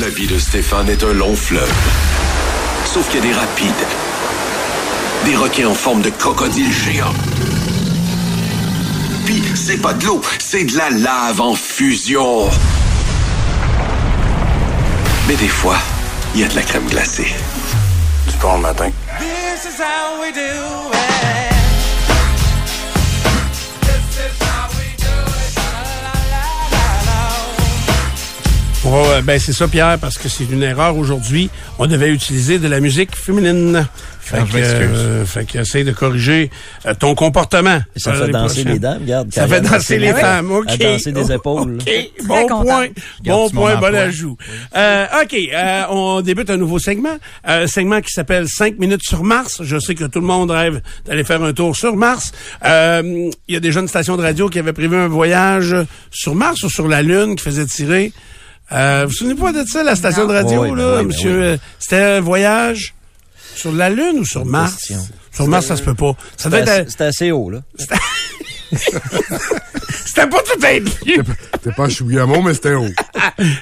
La vie de Stéphane est un long fleuve. Sauf qu'il y a des rapides. Des requins en forme de crocodile géant. Puis, c'est pas de l'eau, c'est de la lave en fusion. Mais des fois, il y a de la crème glacée. Du bon matin. This is how we do it. Ouais, ben c'est ça, Pierre, parce que c'est une erreur aujourd'hui. On devait utiliser de la musique féminine. Fait Ah, que, euh, fait que essaye de corriger euh, ton comportement. Ça euh, fait danser les dames, regarde. Ça fait danser les femmes, OK. À danser des épaules. OK, bon point. Bon point, bon ajout. Euh, OK, euh, on débute un nouveau segment. Euh, un segment qui s'appelle 5 minutes sur Mars. Je sais que tout le monde rêve d'aller faire un tour sur Mars. Euh, Il y a déjà une station de radio qui avait prévu un voyage sur Mars ou sur la Lune qui faisait tirer. Euh, vous vous souvenez pas de ça, la station de radio, Oui, ben là, ben monsieur? oui. euh, C'était un voyage sur la Lune ou sur Mars? Sur Mars, ça se peut pas. Ça doit C'était être... c'était assez haut, là. C'était pas tout inclus. T'es pas Chouillamo, mais c'était haut.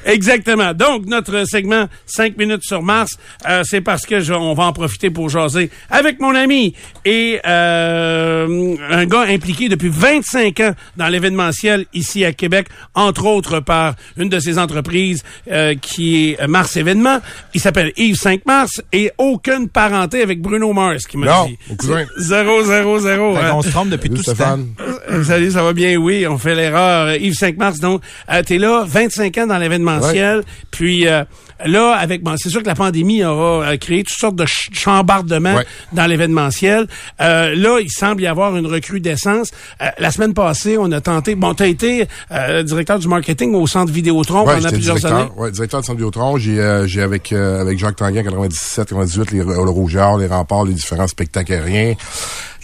Exactement. Donc, notre segment 5 minutes sur Mars, euh, c'est parce que je- on va en profiter pour jaser avec mon ami et euh, un gars impliqué depuis 25 ans dans l'événementiel ici à Québec, entre autres par une de ses entreprises euh, qui est Mars Événements. Il s'appelle Yves 5 Mars et aucune parenté avec Bruno Mars qui m'a Non, dit. mon cousin. Zéro, zéro, zéro. Fait hein. qu'on se trompe depuis tout ce temps. Euh, Salut, ça va bien? Oui, on fait l'erreur. Yves 5 mars, donc, euh, t'es là, 25 ans dans l'événementiel. Puis euh, là, avec bon, c'est sûr que la pandémie aura euh, créé toutes sortes de ch- chambardements Ouais. dans l'événementiel. Euh, là, il semble y avoir une recrudescence. Euh, la semaine passée, on a tenté. Bon, t'as été euh, directeur du marketing au centre Vidéotron Ouais, pendant plusieurs directeur, années. ouais, directeur de Centre Vidéotron. J'ai, euh, j'ai avec, euh, avec Jacques Tanguay en 97, 98, les, le Rougeard, les remparts, les différents spectacles aériens.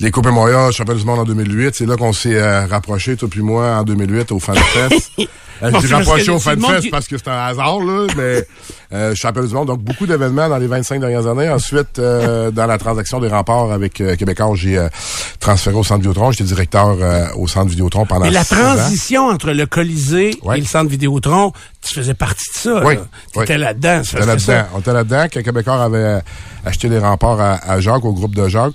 Les Coupes Montréal, Championnat du monde en 2008. C'est là qu'on s'est euh, rapproché, toi puis moi, en 2008, au FanFest. Euh, j'ai rapproché au FanFest parce que c'est un hasard, là, mais euh, championnat du monde. Donc, beaucoup d'événements dans les 25 dernières années. Ensuite, euh, dans la transaction des remparts avec euh, Québécois, j'ai euh, transféré au Centre Vidéotron. J'étais directeur euh, au Centre Vidéotron pendant Mais la ans. transition entre le Colisée Ouais. et le centre Vidéotron, tu faisais partie de ça. Oui, là. fait ça. là-dedans. On était là-dedans quand Québécois avait acheté des remparts à, à Jacques, au groupe de Jacques.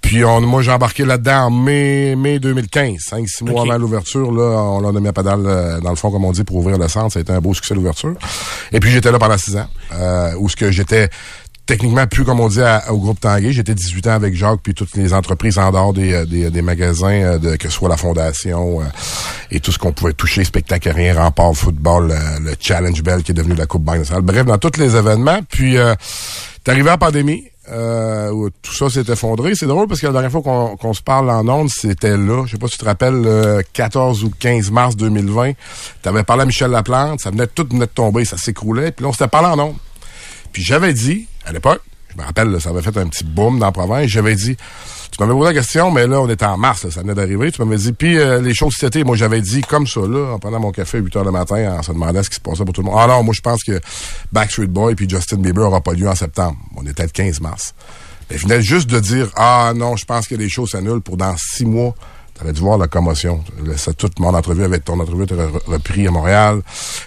Puis on, moi, j'ai embarqué là-dedans en mai, mai 2015. Cinq, six mois avant l'ouverture, là, on l'a mis à pédale, euh, dans le fond, comme on dit, pour ouvrir le centre. Ça a été un beau succès l'ouverture. Et puis j'étais là pendant six ans, euh, où ce que j'étais techniquement plus, comme on dit, à- au groupe Tanguay. J'étais 18 ans avec Jacques, puis toutes les entreprises en dehors des, euh, des, des magasins, euh, de, que ce soit la fondation euh, et tout ce qu'on pouvait toucher, spectacle aérien, rempart, football, le, le Challenge Bell qui est devenu la Coupe Banque nationale. Bref, dans tous les événements. Puis, euh, t'es arrivé en pandémie. Euh, où tout ça s'est effondré. C'est drôle parce que la dernière fois qu'on se parle en ondes, c'était là. Je sais pas si tu te rappelles, le 14 ou 15 mars 2020. Tu avais parlé à Michel Laplante, ça venait tout venait de tomber, ça s'écroulait. Puis là, on s'était parlé en ondes. Puis j'avais dit, à l'époque, je me rappelle, là, ça avait fait un petit boom dans la province, j'avais dit, tu m'avais posé la question, mais là, on était en mars, là, ça venait d'arriver, tu m'avais dit, puis euh, les choses été, moi j'avais dit comme ça, là, en prenant mon café à 8 heures le matin, en se demandant ce qui se passait pour tout le monde. Ah non, moi je pense que Backstreet Boy puis Justin Bieber n'aura pas lieu en septembre. On était le 15 mars. Mais venait juste de dire, ah non, je pense que les choses s'annulent pour dans six mois. T'avais dû voir la commotion. Ça, toute mon entrevue avec ton entrevue était re- repris à Montréal.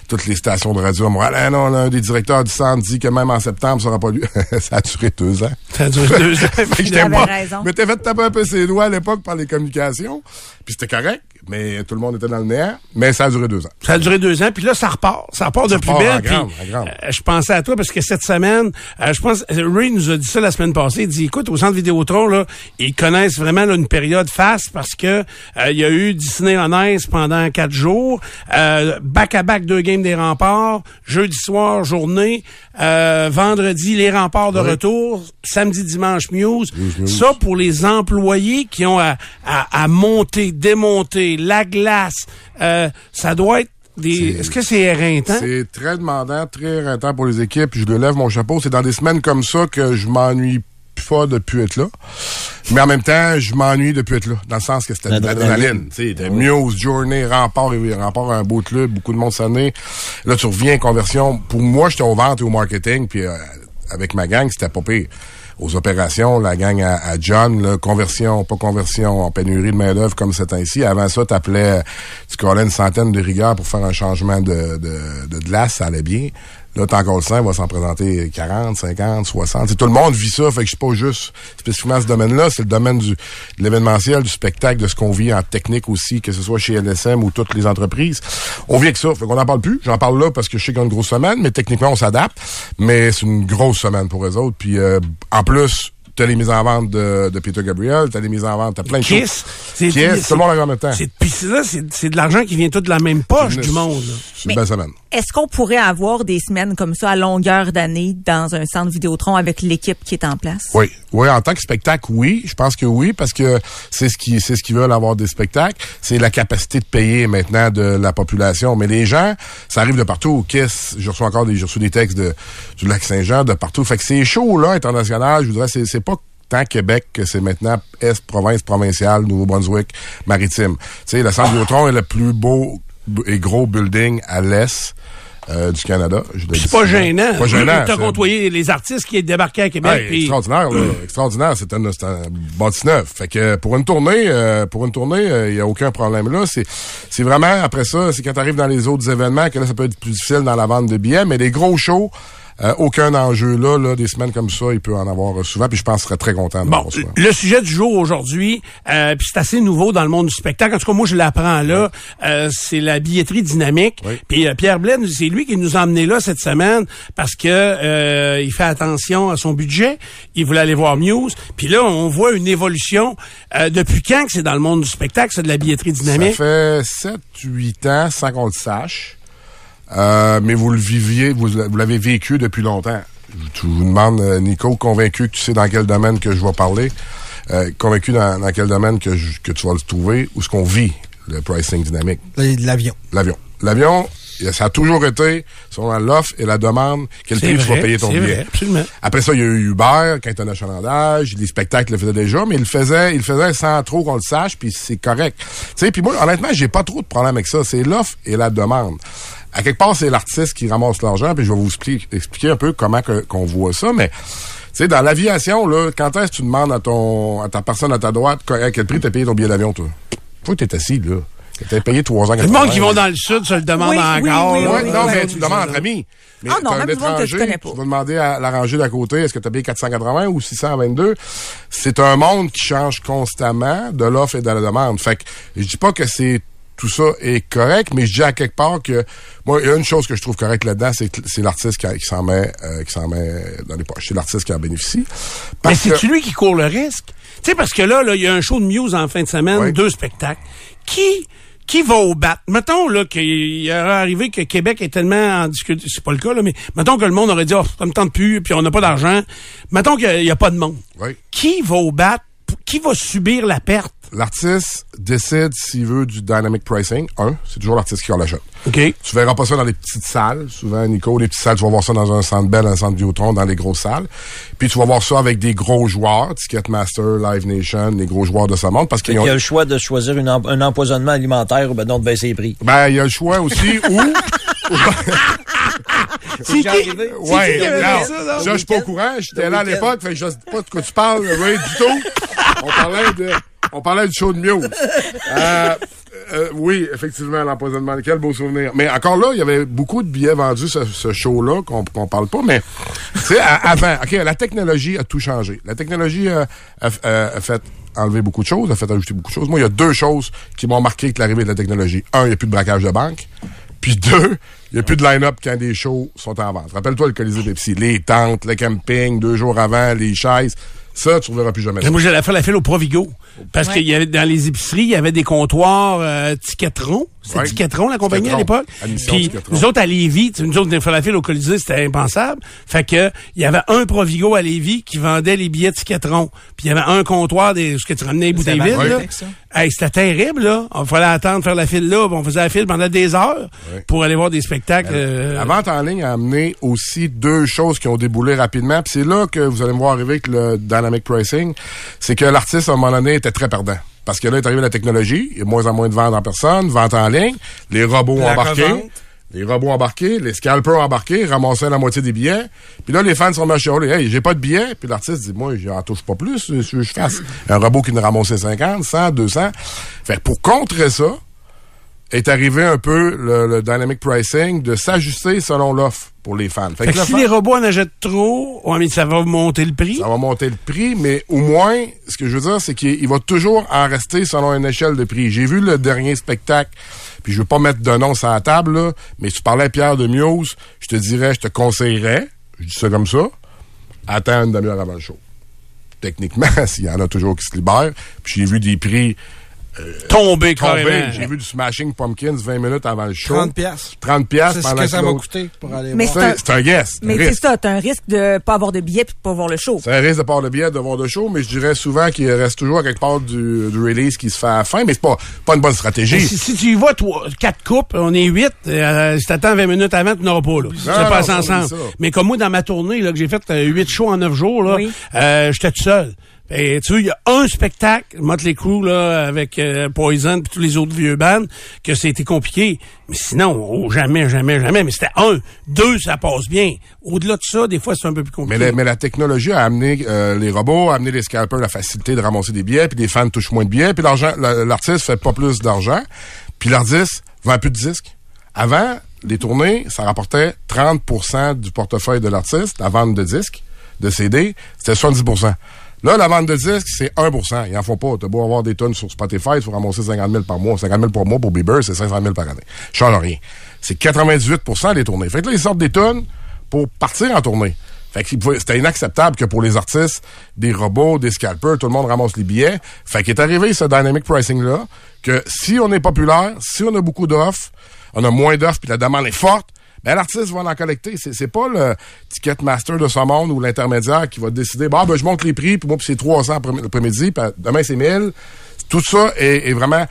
Toutes les stations de radio à Montréal. Ah non, l'un des directeurs du centre dit que même en septembre, ça n'aura pas lieu. ça a duré deux ans. Ça a duré deux ans. Fait que j'étais pas- raison. Je m'étais fait taper un peu ses doigts à l'époque par les communications. Puis c'était correct, mais tout le monde était dans le néant. Mais ça a duré deux ans. Ça a duré deux ans, puis là, ça repart. Ça repart de plus en belle. grande, puis, en grande. euh, je pensais à toi parce que cette semaine, euh, je pense, Ray nous a dit ça la semaine passée. Il dit, écoute, au centre Vidéotron, là, ils connaissent vraiment là, une période faste parce que euh, il y a eu Disney Ice pendant quatre jours, euh, back-à-back deux games des remparts, jeudi soir, journée, euh, vendredi, les remparts de Oui. retour, samedi, dimanche, Muse. Muse. Ça, pour les employés qui ont à, à, à monter, démonter, la glace, euh, ça doit être des... Est-ce que c'est éreintant? C'est très demandant, très rentant pour les équipes. Je le lève mon chapeau. C'est dans des semaines comme ça que je m'ennuie pas de plus être là. Mais en même temps, je m'ennuie de plus être là. Dans le sens que c'était de L'adrénaline. l'adrénaline. Tu sais, de Muse, Journée, Rempart, et Rempart un beau club, beaucoup de monde sonné. Là, tu reviens, conversion. Pour moi, j'étais aux ventes et au marketing, puis euh, avec ma gang, c'était pas pire. Aux opérations, la gang à, à John, là, conversion, pas conversion, en pénurie de main-d'œuvre comme c'est ainsi. Avant ça, t'appelais, tu collais une centaine de rigueurs pour faire un changement de, de, de glace, ça allait bien. Là, tant qu'on le il va s'en présenter 40, 50, 60. T'sais, tout le monde vit ça, fait que je pas juste spécifiquement ce domaine-là, c'est le domaine du, de l'événementiel, du spectacle, de ce qu'on vit en technique aussi, que ce soit chez LSM ou toutes les entreprises. On vit avec ça, fait qu'on n'en parle plus. J'en parle là parce que je sais y a une grosse semaine, mais techniquement, on s'adapte. Mais c'est une grosse semaine pour eux autres. Puis euh, en plus, t'as les mises en vente de, de Peter Gabriel, t'as les mises en vente, t'as plein de Kiss, choses. c'est- Kiss, c'est- tout le monde en même temps. C'est, pis c'est là, c'est, c'est de l'argent qui vient tout de la même poche du monde. là. C'est une belle semaine. Est-ce qu'on pourrait avoir des semaines comme ça à longueur d'année dans un centre Vidéotron avec l'équipe qui est en place? Oui, oui, en tant que spectacle, oui, je pense que oui, parce que c'est ce qui, c'est ce qu'ils veulent avoir des spectacles, c'est la capacité de payer maintenant de la population. Mais les gens, ça arrive de partout. Kiss, je reçois encore des, je reçois des textes de du lac Saint-Jean de partout. Fait que ces shows là international, je voudrais, c'est, c'est pas tant Québec que c'est maintenant Est, province, provinciale, Nouveau-Brunswick, maritime. Tu sais, le centre Vidéotron est le plus beau et gros building à l'est. euh, du Canada. C'est pas gênant. Pas gênant. T'as côtoyé les artistes qui débarquaient à Québec. Ouais, extraordinaire, là. extraordinaire. C'est un, c'est un bâti neuf. Fait que euh, pour une tournée, euh, pour une tournée, il n'y a aucun problème là. C'est, c'est vraiment après ça, c'est quand tu arrives dans les autres événements que là, ça peut être plus difficile dans la vente de billets, mais les gros shows, euh, aucun enjeu là, là, des semaines comme ça, il peut en avoir souvent. Puis je pense serait très content de Bon, souvent. le sujet du jour aujourd'hui, euh, puis c'est assez nouveau dans le monde du spectacle. En tout cas, moi, je l'apprends là. Euh, c'est la billetterie dynamique. Oui. Puis euh, Pierre Blaine, c'est lui qui nous a emmenés là cette semaine parce que euh, il fait attention à son budget. Il voulait aller voir Muse. Puis là, on voit une évolution. Euh, depuis quand que c'est dans le monde du spectacle, c'est de la billetterie Ça dynamique? fait 7-8 ans sans qu'on le sache. Euh, mais vous le viviez, vous, vous l'avez vécu depuis longtemps. Je vous demande, euh, Nico, convaincu que tu sais dans quel domaine que je vais parler, euh, convaincu dans, dans quel domaine que, je- que tu vas le trouver, où ce qu'on vit, le pricing dynamique? L'avion. L'avion. L'avion, ça a toujours été, selon l'offre et la demande, quel prix tu vas payer ton billet. vrai, absolument. Après ça, il y a eu Uber, quand un achalandage, les spectacles le faisaient déjà, mais il le faisait, il le faisait sans trop qu'on le sache, puis c'est correct. Tu sais, puis moi, honnêtement, j'ai pas trop de problème avec ça. C'est l'offre et la demande. À quelque part, c'est l'artiste qui ramasse l'argent, puis je vais vous expliquer, expliquer un peu comment que- qu'on voit ça, mais tu sais, dans l'aviation, là, quand est-ce que tu demandes à ton, à ta personne à ta droite, à quel prix t'as payé ton billet d'avion, toi? Faut que t'es assis, là. T'as payé 3 ans. Le monde qui vont dans le sud se le demande Oui, encore. oui, oui, non, oui, mais oui, tu oui, demandes entre amis. Mais Ah non, même que étranger, connais pas. Tu vas demander à la rangée d'à côté, est-ce que tu as payé 480 ou 622? C'est un monde qui change constamment de l'offre et de la demande. Fait que je dis pas que c'est tout ça est correct, mais je dis à quelque part que moi, il y a une chose que je trouve correcte là-dedans, c'est que c'est l'artiste qui, qui s'en met, euh, qui s'en met dans les poches. C'est l'artiste qui en bénéficie. Mais c'est-tu lui qui court le risque? Tu sais, parce que là, là, il y a un show de Muse en fin de semaine, Oui. deux spectacles. Qui, qui va au bat? Mettons, là, qu'il aurait arrivé que Québec est tellement en difficulté. C'est pas le cas, là, mais mettons que le monde aurait dit, oh, ça me tente plus, puis on n'a pas d'argent. Mettons qu'il n'y a pas de monde. Oui. Qui va au bat? Qui va subir la perte? L'artiste décide s'il veut du dynamic pricing. Un, c'est toujours l'artiste qui en l'achète. OK. Tu verras pas ça dans les petites salles. Souvent, Nico, les petites salles, tu vas voir ça dans un centre Bell, un centre Vidéotron, dans les grosses salles. Puis tu vas voir ça avec des gros joueurs, Ticketmaster, Live Nation, les gros joueurs de ce monde, parce qu'il ont... y a le choix de choisir une em- un empoisonnement alimentaire ou ben non de baisser les prix. Ben, il y a le choix aussi où... C'est qui? arrivé. Ouais, qui non, ça, ça, je suis pas au courant. J'étais là à l'époque, fait que je sais pas de quoi tu parles, oui, du tout. On parlait de, on parlait du show de Muse. Euh, euh, oui, effectivement, l'empoisonnement. Quel beau souvenir. Mais encore là, il y avait beaucoup de billets vendus, ce, ce show-là, qu'on qu'on parle pas, mais, tu sais, avant, OK, la technologie a tout changé. La technologie euh, a, a- a fait enlever beaucoup de choses, a fait ajouter beaucoup de choses. Moi, il y a deux choses qui m'ont marqué avec l'arrivée de la technologie. Un, il n'y a plus de braquage de banque. Puis deux, il n'y a plus de line-up quand des shows sont en vente. Rappelle-toi le Colisée Pepsi. Les tentes, le camping, deux jours avant, les chaises. Ça, tu ne verras plus jamais ça. Moi, j'allais faire la file au Provigo. Parce Ouais. qu'il y avait, dans les épiceries, il y avait des comptoirs euh, Ticketron. C'était Ouais. Ticketron, la compagnie, à l'époque. Puis, nous autres, à Lévis, tu sais, nous autres, on fait la file au Colisée, c'était impensable. Fait que, il y avait un Provigo à Lévis qui vendait les billets Ticketron. Puis, il y avait un comptoir des, ce que tu ramenais les bouteilles vides, là. Hey, c'était terrible, là. On fallait attendre, faire la file là. On faisait la file pendant des heures pour aller voir des spectacles. euh, La vente en ligne a amené aussi deux choses qui ont déboulé rapidement. Puis c'est là que vous allez me voir arriver avec le dynamic pricing. C'est que l'artiste, à un moment donné, était très perdant. Parce que là, est arrivé la technologie, il y a moins en moins de ventes en personne, vente en ligne, les robots La embarqués. revente. Les robots embarqués, les scalpers embarqués, ramassaient la moitié des billets. Puis là, les fans sont chialer. Hey, j'ai pas de billets. Puis l'artiste dit, moi, j'en touche pas plus. Je je fasse un robot qui ne ramassait 50, 100, 200. Fait pour contrer ça, est arrivé un peu le, le dynamic pricing de s'ajuster selon l'offre pour les fans. Fait que si fan- les robots en achètent trop, ouais, mais ça va monter le prix. ça va monter le prix, mais au moins, ce que je veux dire, c'est qu'il il va toujours en rester selon une échelle de prix. J'ai vu le dernier spectacle, puis je veux pas mettre de nom sur la table, là, mais si tu parlais à Pierre de Muse, je te dirais, je te conseillerais, je dis ça comme ça, attends une demi-heure avant le show. Techniquement, s'il y en a toujours qui se libèrent, puis j'ai vu des prix Tomber tomber, carrément. j'ai vu du Smashing Pumpkins 20 minutes avant le show. 30 piastres. 30 piastres C'est ce que ça va coûter pour aller Mais voir. c'est un- un guess. c'est un Mais c'est ça, t'as un risque de pas avoir de billets puis de pas voir le show. C'est un risque de part de billet de voir de show, mais je dirais souvent qu'il reste toujours à quelque part du, du release qui se fait à la fin, mais c'est pas, pas une bonne stratégie. Si, si tu y vas, toi, quatre coupes, on est huit, euh, si t'attends 20 minutes avant, tu n'auras pas, là. Ça non, passe ça, ensemble. ça. Mais comme moi, dans ma tournée, là, que j'ai fait euh, huit shows en neuf jours, là, Oui. euh, j'étais tout seul. Et tu vois, il y a un spectacle, Motley Crue, là, avec euh, Poison puis tous les autres vieux bands, que c'était compliqué. Mais sinon, oh, jamais, jamais, jamais. Mais c'était un. Deux, ça passe bien. Au-delà de ça, des fois, c'est un peu plus Mais compliqué. la, mais la technologie a amené euh, les robots, a amené les scalpers la facilité de ramasser des billets, puis les fans touchent moins de billets, puis l'argent, la- l'artiste fait pas plus d'argent, puis l'artiste vend plus de disques. Avant, les tournées, ça rapportait 30% du portefeuille de l'artiste, la vente de disques, de CD, c'était 70 Là, la vente de disques, c'est 1% Ils en font pas. T'as beau avoir des tonnes sur Spotify, il faut ramasser 50 000 par mois. 50 000 par mois pour Bieber, c'est 500 000 par année. Change rien. C'est 98% les tournées. Fait que là, ils sortent des tonnes pour partir en tournée. Fait que c'était inacceptable que pour les artistes, des robots, des scalpers, tout le monde ramasse les billets. Fait qu'est arrivé ce dynamic pricing-là, que si on est populaire, si on a beaucoup d'offres, on a moins d'offres puis la demande est forte, ben l'artiste va en collecter. C'est, pas le ticket master de ce monde ou l'intermédiaire qui va décider, bah, ben, je monte les prix, puis moi, c'est 300 après- l'après-midi, puis demain, c'est 1000. Tout ça est, vraiment...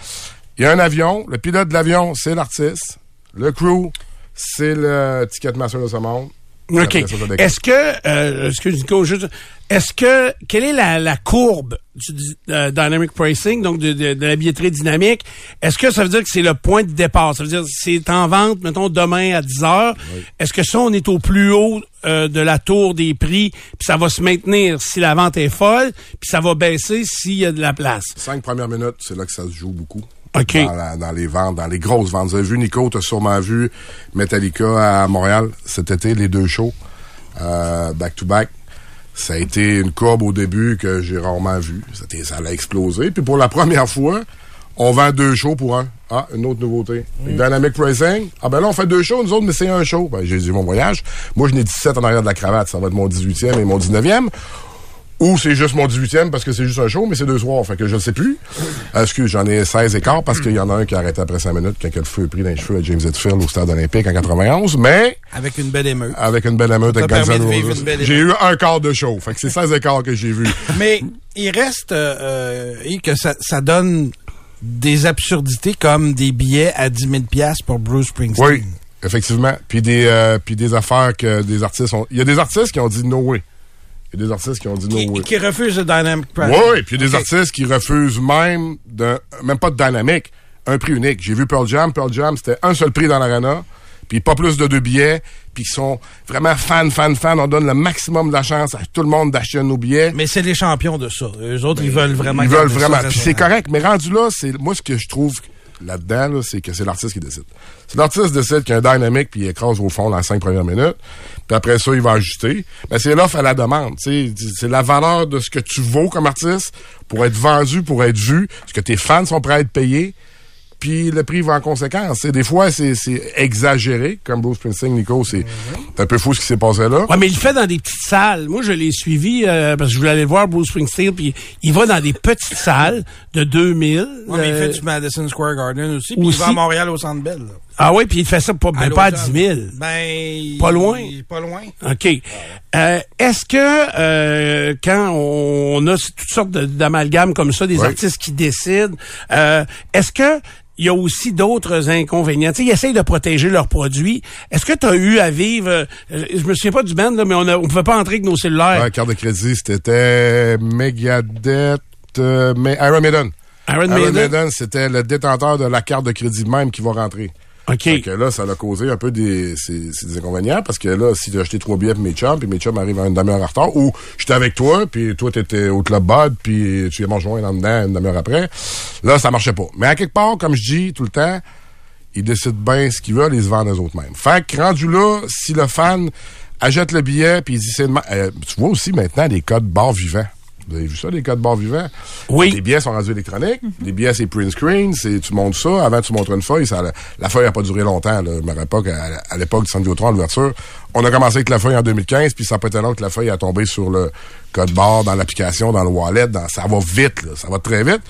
Il y a un avion, le pilote de l'avion, c'est l'artiste. Le crew, c'est le ticket master de ce monde. OK. Est-ce que, euh, excuse Nico, juste, est-ce que, quelle est la, la courbe du euh, dynamic pricing, donc de, de, de la billetterie dynamique? Est-ce que ça veut dire que c'est le point de départ? Ça veut dire que c'est en vente, mettons, demain à 10 heures. Est-ce que ça, on est au plus haut euh, de la tour des prix, puis ça va se maintenir si la vente est folle, puis ça va baisser s'il y a de la place? Cinq premières minutes, c'est là que ça se joue beaucoup. OK. Dans, la- dans les ventes, dans les grosses ventes. Vous avez vu, Nico, tu as sûrement vu Metallica à Montréal cet été, les deux shows, euh, back-to-back. Ça a été une courbe au début que j'ai rarement vue. Ça allait exploser. Puis pour la première fois, on vend deux shows pour un. Ah, une autre nouveauté. Dynamic Pricing. Ah ben là, on fait deux shows, nous autres, mais c'est un show. Ben, j'ai dit mon voyage. Moi, je n'ai 17 en arrière de la cravate. Ça va être mon 18e et mon 19e. Ou c'est juste mon 18e parce que c'est juste un show, mais c'est deux soirs. Fait que je ne sais plus. Euh, excuse, j'en ai 16 écarts parce qu'il y en a un qui a arrêté après 5 minutes quand que le feu est pris dans les cheveux à James Hetfield au stade olympique en 91. Mais Avec une belle émeute. avec une belle émeute avec J'ai eu un quart de show. Fait que c'est 16 écarts que j'ai vu. Mais il reste euh, euh, et que ça, ça donne des absurdités comme des billets à 10 000 piastres pour Bruce Springsteen. Oui, effectivement. Puis des, euh, puis des affaires que des artistes ont... Il y a des artistes qui ont dit no way. Il y a des artistes qui ont dit no way. qui refuse le dynamic pricing. Oui, puis il y a des artistes qui refusent même, de, même pas de dynamique, un prix unique. J'ai vu Pearl Jam. Pearl Jam, c'était un seul prix dans l'arena, puis pas plus de deux billets, puis ils sont vraiment fans, fans, fans. On donne le maximum de la chance à tout le monde d'acheter nos billets. Mais c'est les champions de ça. Eux autres, ils veulent vraiment. Ils veulent vraiment. Puis c'est correct, mais rendu là, c'est moi ce que je trouve là-dedans, là, c'est que c'est l'artiste qui décide. Si l'artiste décide qu'il y a un dynamique puis il écrase au fond dans les cinq premières minutes, puis après ça, il va ajuster, ben c'est l'offre à la demande. C'est la valeur de ce que tu vaux comme artiste pour être vendu, pour être vu, ce que tes fans sont prêts à être payés, puis le prix va en conséquence. C'est des fois, c'est exagéré, comme Bruce Springsteen, Nico, c'est c'est un peu fou ce qui s'est passé là. Ouais, mais il le fait dans des petites salles. Moi, je l'ai suivi euh, parce que je voulais aller voir Bruce Springsteen, puis il va dans des petites salles de 2000. Ouais, mais il euh, fait du Madison Square Garden aussi, puis il va à Montréal au Centre Bell. là. Ah oui, puis il fait ça pas, ben, pas à 10 000. Ben, Pas loin. Pas loin. OK. Euh, Est-ce que euh, quand on a toutes sortes d'amalgames comme ça, des Oui. artistes qui décident, euh, est-ce que il y a aussi d'autres inconvénients? Tu sais, ils essayent de protéger leurs produits. Est-ce que tu as eu à vivre... euh, je me souviens pas du band, là, mais on ne on pouvait pas entrer avec nos cellulaires. Ouais, carte de crédit, c'était Megadeth, euh, mais Iron Maiden. Iron Iron Maiden? Maiden, c'était le détenteur de la carte de crédit même qui va rentrer. OK. Que là, ça a causé un peu des, c'est, des inconvénients parce que là, si as acheté trois billets pour mes chums, puis mes chums arrivent à une demi-heure en retard, ou j'étais avec toi, puis toi, t'étais au Club Bud, puis tu viens m'en rejoindre en dedans une demi-heure après, là, ça marchait pas. Mais à quelque part, comme je dis tout le temps, ils décident bien ce qu'ils veulent, ils se vendent eux autres mêmes. Fait que rendu là, si le fan achète le billet, puis il dit c'est euh, tu vois aussi maintenant des codes barres vivants. Vous avez vu ça, les codes barres vivants? Oui. Les billets sont rendus électroniques. Les billets, c'est print screen. C'est, tu montes ça. Avant, tu montres une feuille. Ça, la feuille n'a pas duré longtemps. Là. Je me rappelle qu'à à l'époque du Centre Vidéotron, à l'ouverture, on a commencé avec la feuille en 2015, puis ça peut être long que la feuille a tombé sur le code barre, dans l'application, dans le wallet. Dans, ça va vite, là. Ça va très vite.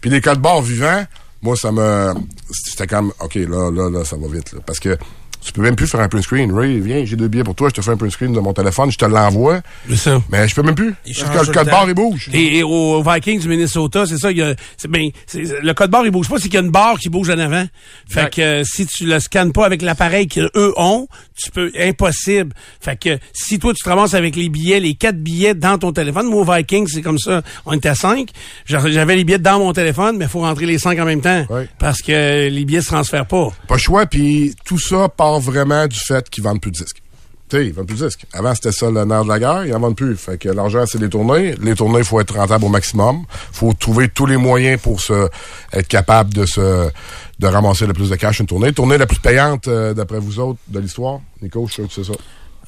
Puis les codes barres vivants, moi, ça me... C'était comme, OK, là, là, là, ça va vite, là. Parce que tu peux même plus faire un print screen. Ray, viens, j'ai deux billets pour toi, je te fais un print screen de mon téléphone, je te l'envoie. C'est ça. Mais je peux même plus. Parce que le code barre, il bouge. Et, et aux Vikings du Minnesota, c'est ça, il y a, ben, le code barre, il bouge pas, c'est qu'il y a une barre qui bouge en avant. Fait Exact. que euh, si tu le scannes pas avec l'appareil qu'eux ont, tu peux, impossible. Fait que si toi, tu te ramasses avec les billets, les quatre billets dans ton téléphone, moi, aux Vikings, c'est comme ça, on était à cinq. J'avais les billets dans mon téléphone, mais il faut rentrer les cinq en même temps. Ouais. Parce que les billets se transfèrent pas. Pas le choix, puis tout ça part vraiment du fait qu'ils vendent plus de disques. Tu sais, ils vendent plus de disques. Avant, c'était ça le nerf de la guerre, ils en vendent plus. Fait que l'argent, c'est les tournées. Les tournées, il faut être rentable au maximum. faut trouver tous les moyens pour se être capable de se de ramasser le plus de cash une tournée. Tournée la plus payante, euh, d'après vous autres, de l'histoire. Nico, je suis que c'est ça.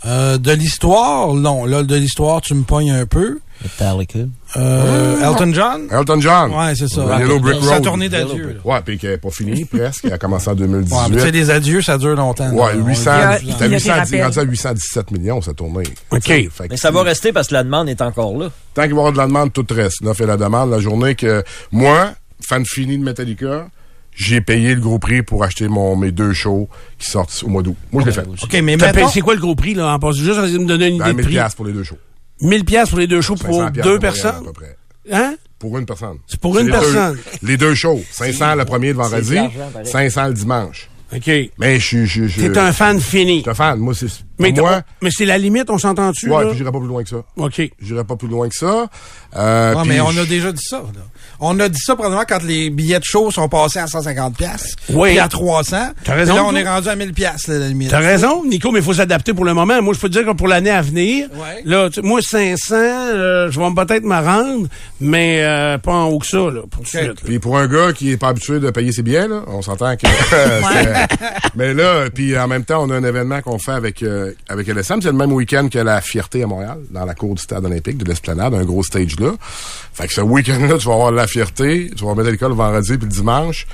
Euh, de l'histoire, non. Là, de l'histoire, tu me pognes un peu. Metallica. Euh, Elton John? Elton John. Ouais, c'est ça. Yellow Brick Sa Road. tournée d'adieu. là. Ouais, puis qui n'est pas fini, presque. Elle a commencé en 2018. Ouais, mais tu sais, les adieux, ça dure longtemps. Ouais, là. On 800, le Il y dit, a- c'était il y a 800, des rappels. rendu à 817 millions, cette tournée. OK. Fait que Mais ça va rester parce que la demande est encore là. Tant qu'il va y avoir de la demande, tout reste. L'offre et la demande, la journée que moi, fan fini de Metallica, j'ai payé le gros prix pour acheter mon, mes deux shows qui sortent au mois d'août. Moi, je l'ai fait. OK, mais mettons... C'est quoi le gros prix, là, en passant? Juste à me donner une idée Dans de 1000 prix. piastres pour les deux shows. 1000 pièces pour les deux shows pour 500 piastres deux personnes? À peu près. Hein? Pour une personne. C'est pour une les deux- personne. les deux shows. 500 le premier le vendredi, de l'argent, pareil. 500 le dimanche. OK. Mais je suis... je- je- T'es un fan fini. Suis un fan. Moi, c'est... Mais, moi... mais c'est la limite, on s'entend-tu? Ouais, là? puis j'irai pas plus loin que ça. OK. J'irai pas plus loin que ça. Euh, Ouais, mais on a déjà dit ça. là. On a dit ça probablement quand les billets de show sont passés à 150 pièces Oui. puis à 300. T'as raison, Puis Là, on est rendu à 1000 pièces la limite. T'as raison, Nico, mais il faut s'adapter pour le moment. Moi, je peux te dire que pour l'année à venir, Ouais. là, tu- moi, 500, euh, je vais peut-être me rendre, mais euh, pas en haut que ça, là, pour suite. là. Puis pour un gars qui est pas habitué de payer ses billets, là, on s'entend que. c'est- Mais là, puis en même temps, on a un événement qu'on fait avec euh, avec LSM. C'est le même week-end que la Fierté à Montréal, dans la cour du Stade olympique de l'Esplanade, un gros stage là. Fait que ce week-end-là, tu vas avoir la Fierté, tu vas mettre l'école le vendredi puis le dimanche.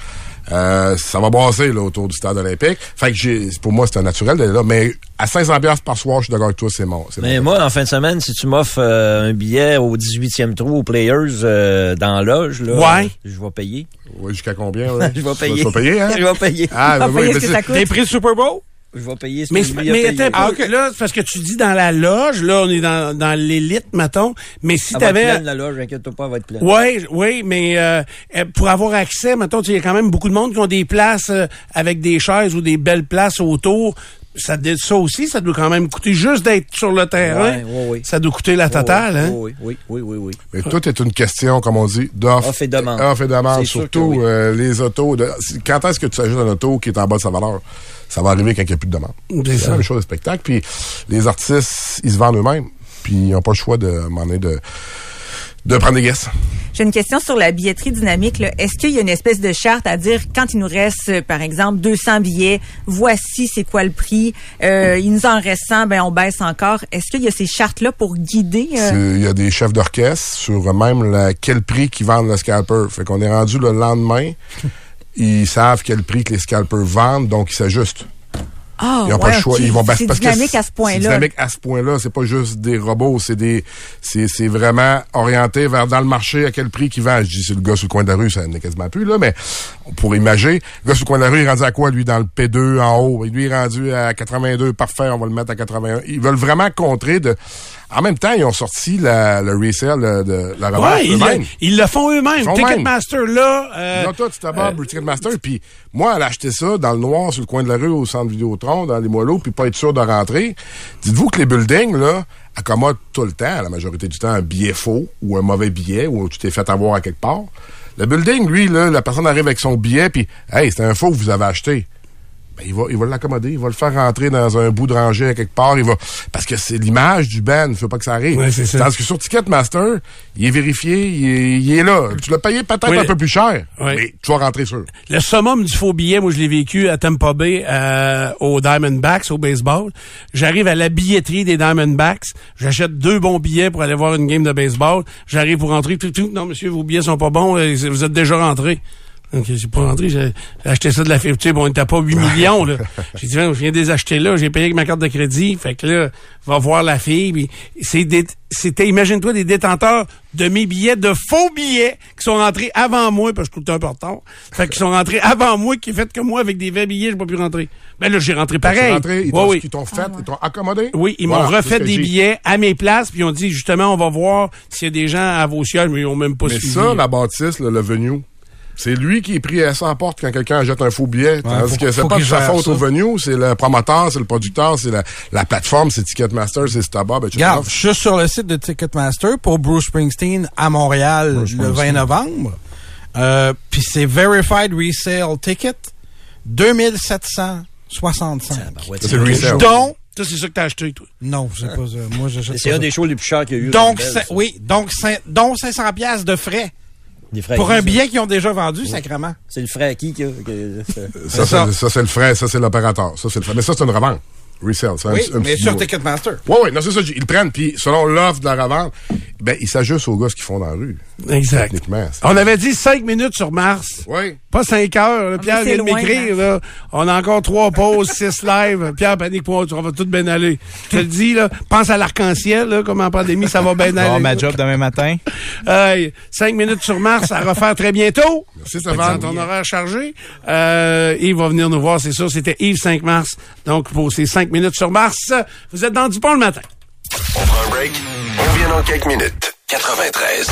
Euh, ça va brasser là, autour du stade olympique. Fait que j'ai, pour moi, c'est un naturel d'aller là. Mais à 500 pièces par soir, je suis d'accord avec toi, c'est mon. c'est Mais mon- moi, en fin de semaine, si tu m'offres euh, un billet au 18e trou aux Players euh, dans loge, là, Ouais. je vais payer. Ouais, jusqu'à combien? là? Je vais Tu vas- payer. Tu vas payer, hein? je vais payer. Ah, Ah, ben oui, payer mais ce que c'est- ça coûte. Des prix de Super Bowl? Je vais payer ce Mais, que mais payé. attends, Ah, pas- ok. là, c'est parce que tu dis dans la loge, là, on est dans, dans l'élite, mettons, mais si t'avais... pleine, la loge, inquiète-toi pas, elle va être pleine. Oui, oui, mais euh, euh, pour avoir accès, mettons, il y a quand même beaucoup de monde qui ont des places euh, avec des chaises ou des belles places autour. Ça, ça aussi, ça doit quand même coûter juste d'être sur le terrain. Ouais, ouais, ouais. Ça doit coûter la totale, hein? Oui, oui, oui, oui, oui. Mais tout est une question, comme on dit, d'offre. Offre et demande. Offre et demande, surtout oui. euh, les autos. de- quand est-ce que tu achètes un auto qui est en bas de sa valeur? Ça va arriver quand il n'y a plus de demande. C'est la même chose des spectacles. Puis les artistes, ils se vendent eux-mêmes. Puis ils n'ont pas le choix de, de, de prendre des guesses. J'ai une question sur la billetterie dynamique. Est-ce qu'il y a une espèce de charte à dire quand il nous reste, euh, par exemple, 200 billets, voici c'est quoi le prix, euh, il nous en reste 100, ben on baisse encore. Est-ce qu'il y a ces chartes-là pour guider? euh, Il y a des chefs d'orchestre sur même la- quel prix qu'ils vendent le scalper. Fait qu'on est rendu le lendemain. Ils savent quel prix que les scalpers vendent, donc ils s'ajustent. Ah, Ils n'ont pas le choix. Ils vont C'est parce que dynamique à ce C'est point-là. dynamique à ce point-là. C'est pas juste des robots. C'est des, c'est, c'est vraiment orienté vers dans le marché à quel prix qu'ils vendent. Je dis, c'est le gars sur le coin de la rue, ça n'est quasiment plus, là, mais on pourrait imaginer. Le gars sur le coin de la rue, il est rendu à quoi, lui, dans le P2 en haut? Lui, il est rendu à 82. Parfait, on va le mettre à 81. Ils veulent vraiment contrer de, en même temps, ils ont sorti la, le resale de, la revente Ouais, ils, eux-mêmes. le- ils le font eux-mêmes. Ils. Ticketmaster, là... euh, Là, toi, tu t'abonnes au Ticketmaster, puis moi, elle a acheté ça dans le noir sur le coin de la rue au centre Vidéotron, dans les moelleaux, puis pas être sûr de rentrer. Dites-vous que les buildings, là, accommodent tout le temps, la majorité du temps, un billet faux ou un mauvais billet ou tu t'es fait avoir à quelque part. Le building, lui, là, la personne arrive avec son billet, puis « Hey, c'est un faux que vous avez acheté. » ben, il va, il va l'accommoder, il va le faire rentrer dans un bout de rangée à quelque part, il va, parce que c'est l'image du band, il faut pas que ça arrive. Ouais, c'est ça. Tandis que sur Ticketmaster, il est vérifié, il est, il est là. Tu l'as payé peut-être Oui, un peu plus cher, Oui. mais tu vas rentrer sûr. Le summum du faux billet, moi, je l'ai vécu à Tampa Bay, euh, aux Diamondbacks, au baseball. J'arrive à la billetterie des Diamondbacks. J'achète deux bons billets pour aller voir une game de baseball. J'arrive pour rentrer. Tout, tout. Non, monsieur, vos billets sont pas bons. euh, Vous êtes déjà rentré. Donc, j'ai pas rentré. J'ai acheté ça de la fibre. Tu sais, bon, on était pas 8 millions, là. J'ai dit, je viens de les acheter là. J'ai payé avec ma carte de crédit. Fait que là, va voir la fille. puis c'est des- C'était, imagine-toi, des détenteurs de mes billets, de faux billets, qui sont rentrés avant moi, parce que je coûtais un retard. Fait qu'ils sont rentrés avant moi, qui fait que moi, avec des vrais billets, j'ai pas pu rentrer. Ben là, j'ai rentré pareil. rentré, ils Ouais, t'ont oui. ils t'ont fait, ils t'ont accommodé? Oui, ils m'ont Voilà, refait des billets à mes places, puis ils ont dit, justement, on va voir s'il y a des gens à vos sièges, mais ils ont même pas Mais suivi. ça, la bâtisse, le, le venue, c'est lui qui est pris à sa porte quand quelqu'un jette un faux billet. Tandis faut- que c'est pas de sa faute ça. au venue, c'est le promoteur, c'est le producteur, c'est la, la plateforme, c'est Ticketmaster, c'est Starbucks, etc. Regarde, je suis sur le site de Ticketmaster pour Bruce Springsteen à Montréal le 20 novembre. Euh, Puis c'est Verified Resale Ticket, 2765. C'est le resale. Donc, Ça, c'est ça que t'as acheté, toi. non, c'est pas ça. Moi, j'achète C'est un des shows les plus chers qu'il y a eu. Donc, c'est- oui, donc, c'est- donc 500 pièces de frais Des frais pour acquis, un billet qu'ils ont déjà vendu, sacrément. C'est le frais acquis qui a- que- Ça, C'est ça. c'est, ça, c'est le frais, ça, c'est l'opérateur. Ça, c'est le frais. Mais ça, c'est une revente. Un- Oui, un mais sur. Ticketmaster. Oui, oui, non, c'est ça. Ils le prennent, puis selon l'offre de la revente, ben, ils s'ajustent aux gars ce qu'ils font dans la rue. Exact. On avait dit 5 minutes sur Mars. Oui. Pas 5 heures. là. Pierre mais c'est vient de m'écrire. là. On a encore 3 pauses, 6 lives. Pierre, panique pas, tu vas tout bien aller. Je te le dis, là, pense à l'arc-en-ciel, là, comme en pandémie, ça va bien aller. Bon, ma job demain matin. Hey, 5 minutes sur Mars à refaire très bientôt. Merci, Dans Stéphane. ton horaire chargé. Euh, Yves va venir nous voir, c'est ça. C'était Yves 5 mars. Donc, pour ces 5 minutes sur Mars, vous êtes dans du pont le matin. On prend un break. On revient dans quelques minutes. 93.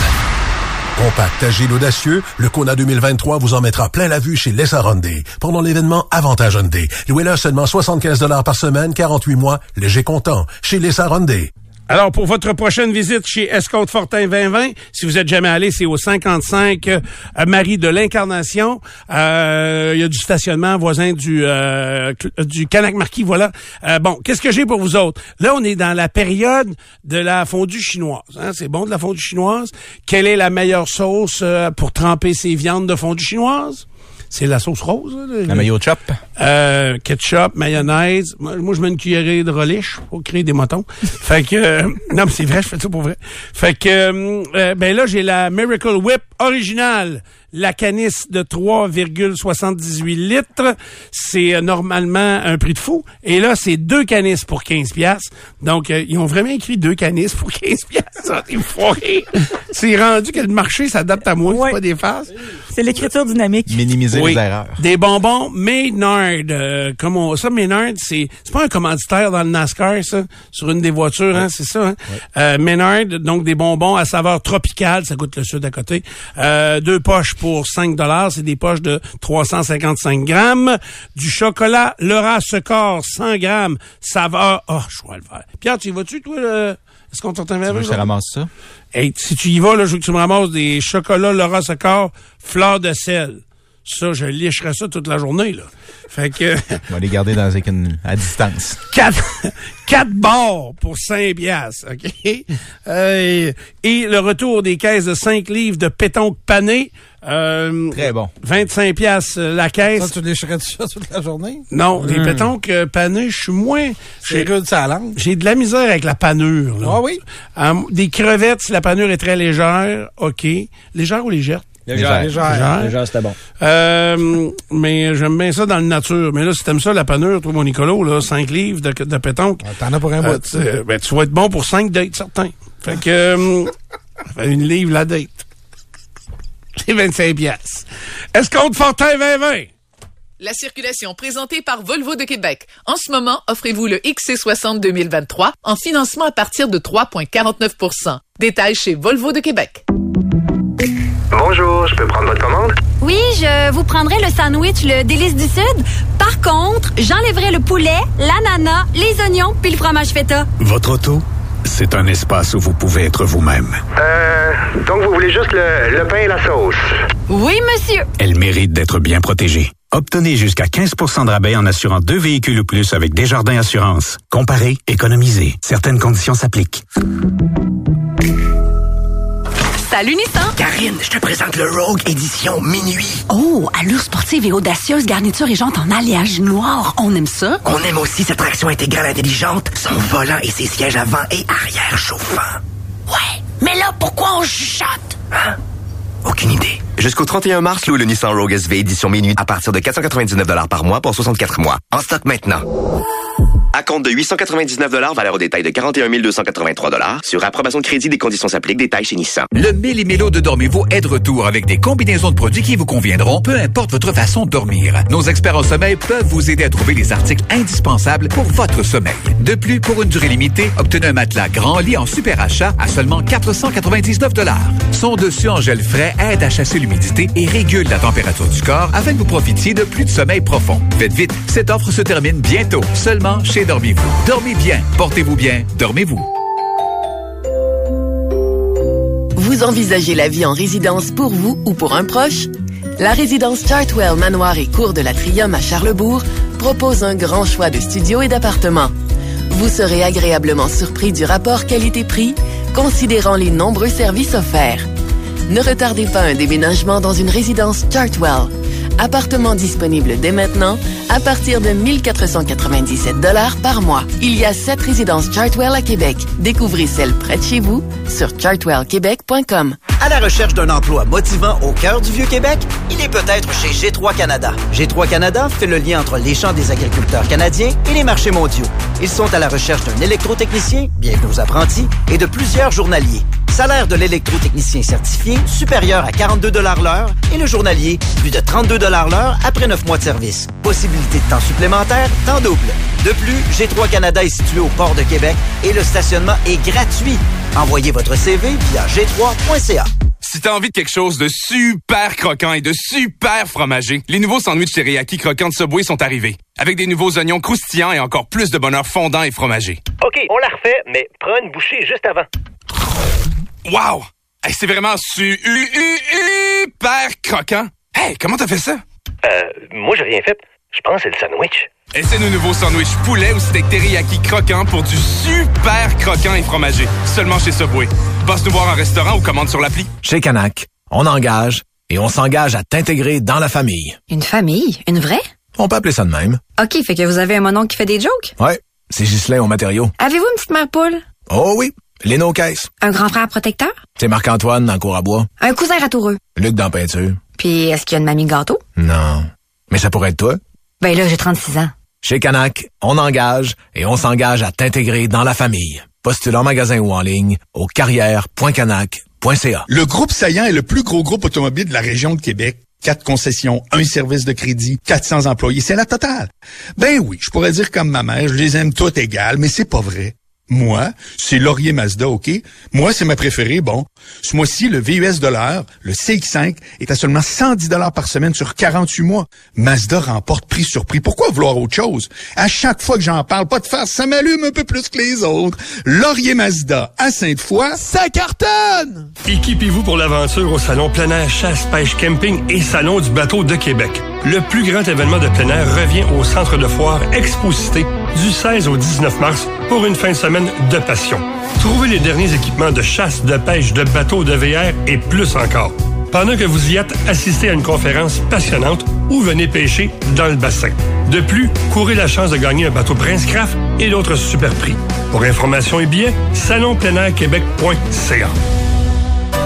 Compact, agile, audacieux, le Kona 2023 vous en mettra plein la vue chez Lessa Hyundai pendant l'événement Avantage Hyundai. Louez-le seulement 75 par semaine, 48 mois, léger comptant, chez Lessa Hyundai. Alors, pour votre prochaine visite chez Escoute Fortin 2020, si vous êtes jamais allé, c'est au 55 euh, Marie de l'Incarnation. Euh, Il y a du stationnement voisin du euh, cl- du Canac Marquis, voilà. Euh, bon, qu'est-ce que j'ai pour vous autres? Là, on est dans la période de la fondue chinoise. Hein? C'est bon de la fondue chinoise? Quelle est la meilleure sauce euh, pour tremper ces viandes de fondue chinoise? C'est la sauce rose. là, La mayo chop. euh, ketchup, mayonnaise. Moi, moi, je mets une cuillerée de relish pour créer des motons. fait que euh, non, mais c'est vrai, je fais ça pour vrai. Fait que euh, euh, ben là, j'ai la Miracle Whip originale. La canisse de 3,78 litres, c'est euh, normalement un prix de fou. Et là, c'est deux canisses pour 15 piastres. Donc, euh, ils ont vraiment écrit deux canisses pour 15 piastres. Ah, t'es foiré. c'est rendu que le marché s'adapte à moi, Ouais. c'est pas des farces. C'est l'écriture dynamique. Minimiser Oui. les erreurs. Des bonbons Maynard. Euh, comme on, ça, Maynard, c'est c'est pas un commanditaire dans le NASCAR, ça, sur une des voitures, hein, c'est ça. Hein? Euh, Maynard, donc des bonbons à saveur tropicale, ça coûte le sud à côté. Euh, deux poches pour 5 dollars, c'est des poches de 355 grammes. Du chocolat Laura Secor, 100 grammes, saveur... Oh, je vois le faire. Pierre, tu y vas-tu, toi, le... Est-ce qu'on t'entend Tu veux que je te ramasse ça? Hey, si tu y vas, là, je veux que tu me ramasses des chocolats Laura Secor, fleur de sel. Ça, je licherais ça toute la journée, là. Fait que, On va les garder dans une, à distance. quatre, quatre barres pour 5 piastres, OK? Euh, et le retour des caisses de 5 livres de pétonque pané. Euh, Très bon. 25 piastres euh, la caisse. Ça, tu lécherais ça toute la journée? non, les pétonques euh, panés, je suis moins... C'est j'ai- rude sa langue. J'ai de la misère avec la panure. Là. Ah oui? Euh, des crevettes, si la panure est très légère, OK. Légère ou légère? Légère. Légère. Légère. Légère, c'était bon. Euh, mais j'aime bien ça dans le nature. Mais là, si t'aimes ça, la panure, toi, mon Nicolo, là, 5 livres de, de pétonque, Ah, T'en as pour un euh, bout. tu, sais, ben, tu vas être bon pour 5 dates, certains. Fait que, euh, ça fait une livre la date. C'est 25 piastres. Escompte Fortin 2020. La circulation présentée par Volvo de Québec. En ce moment, offrez-vous le XC60 2023 en financement à partir de 3,49% Détails chez Volvo de Québec. Bonjour, je peux prendre votre commande? Oui, je vous prendrai le sandwich, le délice du Sud. Par contre, j'enlèverai le poulet, l'ananas, les oignons puis le fromage feta. Votre auto, c'est un espace où vous pouvez être vous-même. Euh, donc vous voulez juste le, le pain et la sauce? Oui, monsieur. Elle mérite d'être bien protégée. Obtenez jusqu'à 15% de rabais en assurant deux véhicules ou plus avec Desjardins Assurance. Comparez, économisez. Certaines conditions s'appliquent. Salut Nissan! Karine, je te présente le Rogue édition minuit. Oh, allure sportive et audacieuse, garniture et jantes en alliage noir. On aime ça? On aime aussi cette traction intégrale intelligente, son volant et ses sièges avant et arrière chauffants. Ouais, mais là, pourquoi on chuchote? Hein? Aucune idée. Jusqu'au 31 mars, louez le Nissan Rogue SV édition minuit à partir de 499 par mois pour 64 mois. En stock maintenant. À compte de 899 valeur au détail de 41 283 Sur approbation de crédit, des conditions s'appliquent. Détails chez Nissan. Le Méli-Mélo de Dormez-vous est de retour avec des combinaisons de produits qui vous conviendront, peu importe votre façon de dormir. Nos experts en sommeil peuvent vous aider à trouver les articles indispensables pour votre sommeil. De plus, pour une durée limitée, obtenez un matelas grand lit en super achat à seulement 499 Son dessus en gel frais aide à chasser l'humidité et régule la température du corps afin que vous profitiez de plus de sommeil profond. Faites vite, cette offre se termine bientôt, seulement chez Dormez-vous. Dormez bien, portez-vous bien, dormez-vous. Vous envisagez la vie en résidence pour vous ou pour un proche? La résidence Chartwell Manoir et Cour de l'Atrium à Charlebourg propose un grand choix de studios et d'appartements. Vous serez agréablement surpris du rapport qualité-prix, considérant les nombreux services offerts. Ne retardez pas un déménagement dans une résidence Chartwell. Appartement disponible dès maintenant à partir de 1497 dollars par mois. Il y a sept résidences Chartwell à Québec. Découvrez celle près de chez vous sur chartwellquebec.com. À la recherche d'un emploi motivant au cœur du Vieux-Québec, il est peut-être chez G3 Canada. G3 Canada fait le lien entre les champs des agriculteurs canadiens et les marchés mondiaux. Ils sont à la recherche d'un électrotechnicien, bienvenue aux apprentis, et de plusieurs journaliers. Salaire de l'électrotechnicien certifié supérieur à 42 l'heure et le journalier plus de 32 l'heure après 9 mois de service. Possibilité de temps supplémentaire, temps double. De plus, G3 Canada est situé au port de Québec et le stationnement est gratuit. Envoyez votre CV via g3.ca. Si t'as envie de quelque chose de super croquant et de super fromagé, les nouveaux sandwichs teriyaki croquants de Subway sont arrivés. Avec des nouveaux oignons croustillants et encore plus de bonheur fondant et fromagé. OK, on la refait, mais prends une bouchée juste avant. Wow! Hey, c'est vraiment super croquant. Hey, comment t'as fait ça? Euh, moi, j'ai rien fait. Je pense que c'est le sandwich. Essaie nos nouveaux sandwichs poulet ou steak teriyaki croquant pour du super croquant et fromagé. Seulement chez Subway. Passe nous voir en restaurant ou commande sur l'appli. Chez Canac, on engage et on s'engage à t'intégrer dans la famille. Une famille? Une vraie? On peut appeler ça de même. OK, fait que vous avez un monon qui fait des jokes? Ouais, c'est Ghislain au matériaux. Avez-vous une petite mère poule? Oh oui, Léno Caisse. Un grand frère protecteur? C'est Marc-Antoine dans Cour à bois. Un cousin ratoureux? Luc dans Peinture. Puis, est-ce qu'il y a une mamie gâteau? Non. Mais ça pourrait être toi. Ben là, j'ai 36 ans. Chez Canac, on engage et on s'engage à t'intégrer dans la famille. Postule en magasin ou en ligne au carrière.canac.ca. Le groupe Saillant est le plus gros groupe automobile de la région de Québec. Quatre concessions, un service de crédit, 400 employés, c'est la totale. Ben oui, je pourrais dire comme ma mère, je les aime toutes égales, mais c'est pas vrai. Moi, c'est Laurier Mazda, OK? Moi, c'est ma préférée. Bon, ce mois-ci, le VUS l'heure, le CX5, est à seulement 110 dollars par semaine sur 48 mois. Mazda remporte prix sur prix. Pourquoi vouloir autre chose? À chaque fois que j'en parle, pas de farce, ça m'allume un peu plus que les autres. Laurier Mazda, à Sainte-Foy, ça cartonne! Équipez-vous pour l'aventure au Salon plein air chasse, pêche, camping et Salon du bateau de Québec. Le plus grand événement de plein air revient au Centre de foire Exposité du 16 au 19 mars pour une fin de semaine de passion. Trouvez les derniers équipements de chasse, de pêche, de bateaux, de VR et plus encore. Pendant que vous y êtes, assistez à une conférence passionnante ou venez pêcher dans le bassin. De plus, courez la chance de gagner un bateau Prince Craft et d'autres super prix. Pour information et billets, salonpleinairquebec.ca.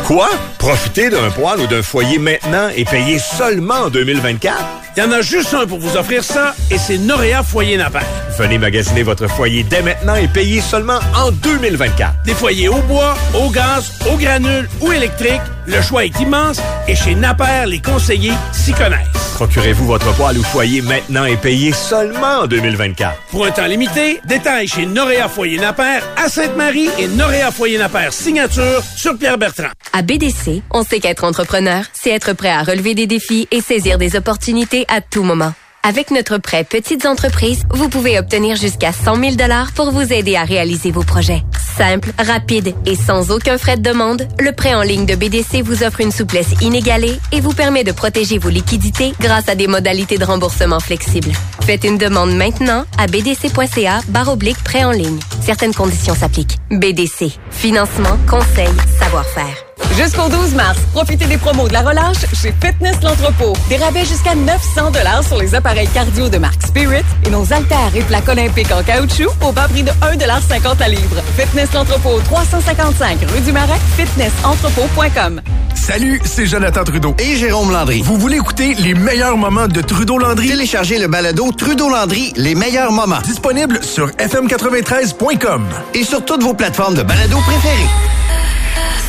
Quoi? Profiter d'un poêle ou d'un foyer maintenant et payer seulement en 2024? Il y en a juste un pour vous offrir ça, et c'est Noréa Foyer Napper. Venez magasiner votre foyer dès maintenant et payer seulement en 2024. Des foyers au bois, au gaz, au granule ou électrique, le choix est immense et chez Napper, les conseillers s'y connaissent. Procurez-vous votre poêle ou foyer maintenant et payez seulement en 2024. Pour un temps limité, détail chez Noréa Foyer Napper à Sainte-Marie et Noréa Foyer Napper signature sur Pierre Bertrand. À BDC, on sait qu'être entrepreneur, c'est être prêt à relever des défis et saisir des opportunités à tout moment. Avec notre prêt Petites entreprises, vous pouvez obtenir jusqu'à 100 000 pour vous aider à réaliser vos projets. Simple, rapide et sans aucun frais de demande, le prêt en ligne de BDC vous offre une souplesse inégalée et vous permet de protéger vos liquidités grâce à des modalités de remboursement flexibles. Faites une demande maintenant à bdc.ca oblique prêt en ligne. Certaines conditions s'appliquent. BDC. Financement, conseil, savoir-faire. Jusqu'au 12 mars, profitez des promos de la relâche chez Fitness L'Entrepôt. Des rabais jusqu'à 900 dollars sur les appareils cardio de marque Spirit et nos haltères et plaques olympiques en caoutchouc au bas prix de 1,50 à livre. Fitness L'Entrepôt, 355 rue du Marais, fitnessentrepôt.com. Salut, c'est Jonathan Trudeau. Et Jérôme Landry. Vous voulez écouter les meilleurs moments de Trudeau Landry? Téléchargez le balado Trudeau Landry, les meilleurs moments. Disponible sur fm93.com. Et sur toutes vos plateformes de balado préférées.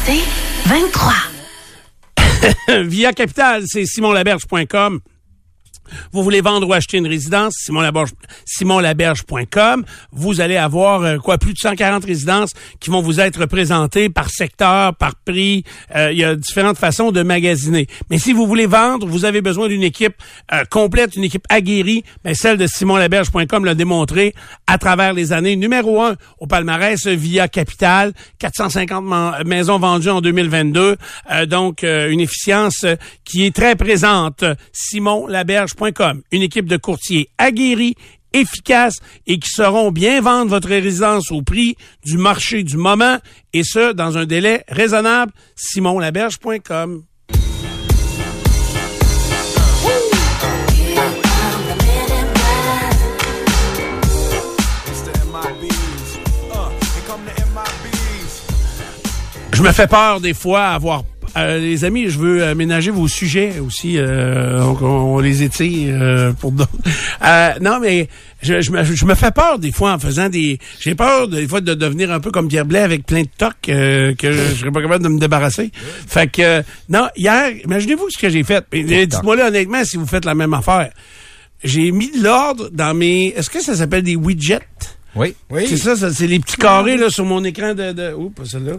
C'est 23. Via Capital, c'est simonlaberge.com. Vous voulez vendre ou acheter une résidence, simonlaberge- simonlaberge.com. Vous allez avoir euh, quoi plus de 140 résidences qui vont vous être présentées par secteur, par prix. Euh, il y a différentes façons de magasiner. Mais si vous voulez vendre, vous avez besoin d'une équipe euh, complète, une équipe aguerrie. Ben, celle de simonlaberge.com l'a démontré à travers les années. Numéro un au palmarès via Capital, 450 man- maisons vendues en 2022. Euh, donc, euh, une efficience qui est très présente. Une équipe de courtiers aguerris, efficaces et qui sauront bien vendre votre résidence au prix du marché du moment et ce, dans un délai raisonnable. simonlaberge.com. Je me fais peur des fois à avoir euh, les amis, je veux euh, ménager vos sujets aussi. euh, donc on, on les étire euh, pour d'autres. Euh, non, mais je, je, me, je me fais peur des fois en faisant des. J'ai peur des fois de devenir un peu comme Pierre Blais avec plein de tocs euh, que je, serais pas capable de me débarrasser. Fait que non, hier, imaginez-vous ce que j'ai fait. Dites-moi là honnêtement si vous faites la même affaire. J'ai mis de l'ordre dans mes. Est-ce que ça s'appelle des widgets? Oui. Oui. C'est ça, ça, c'est les petits carrés là sur mon écran de. de... Oups, pas celle-là.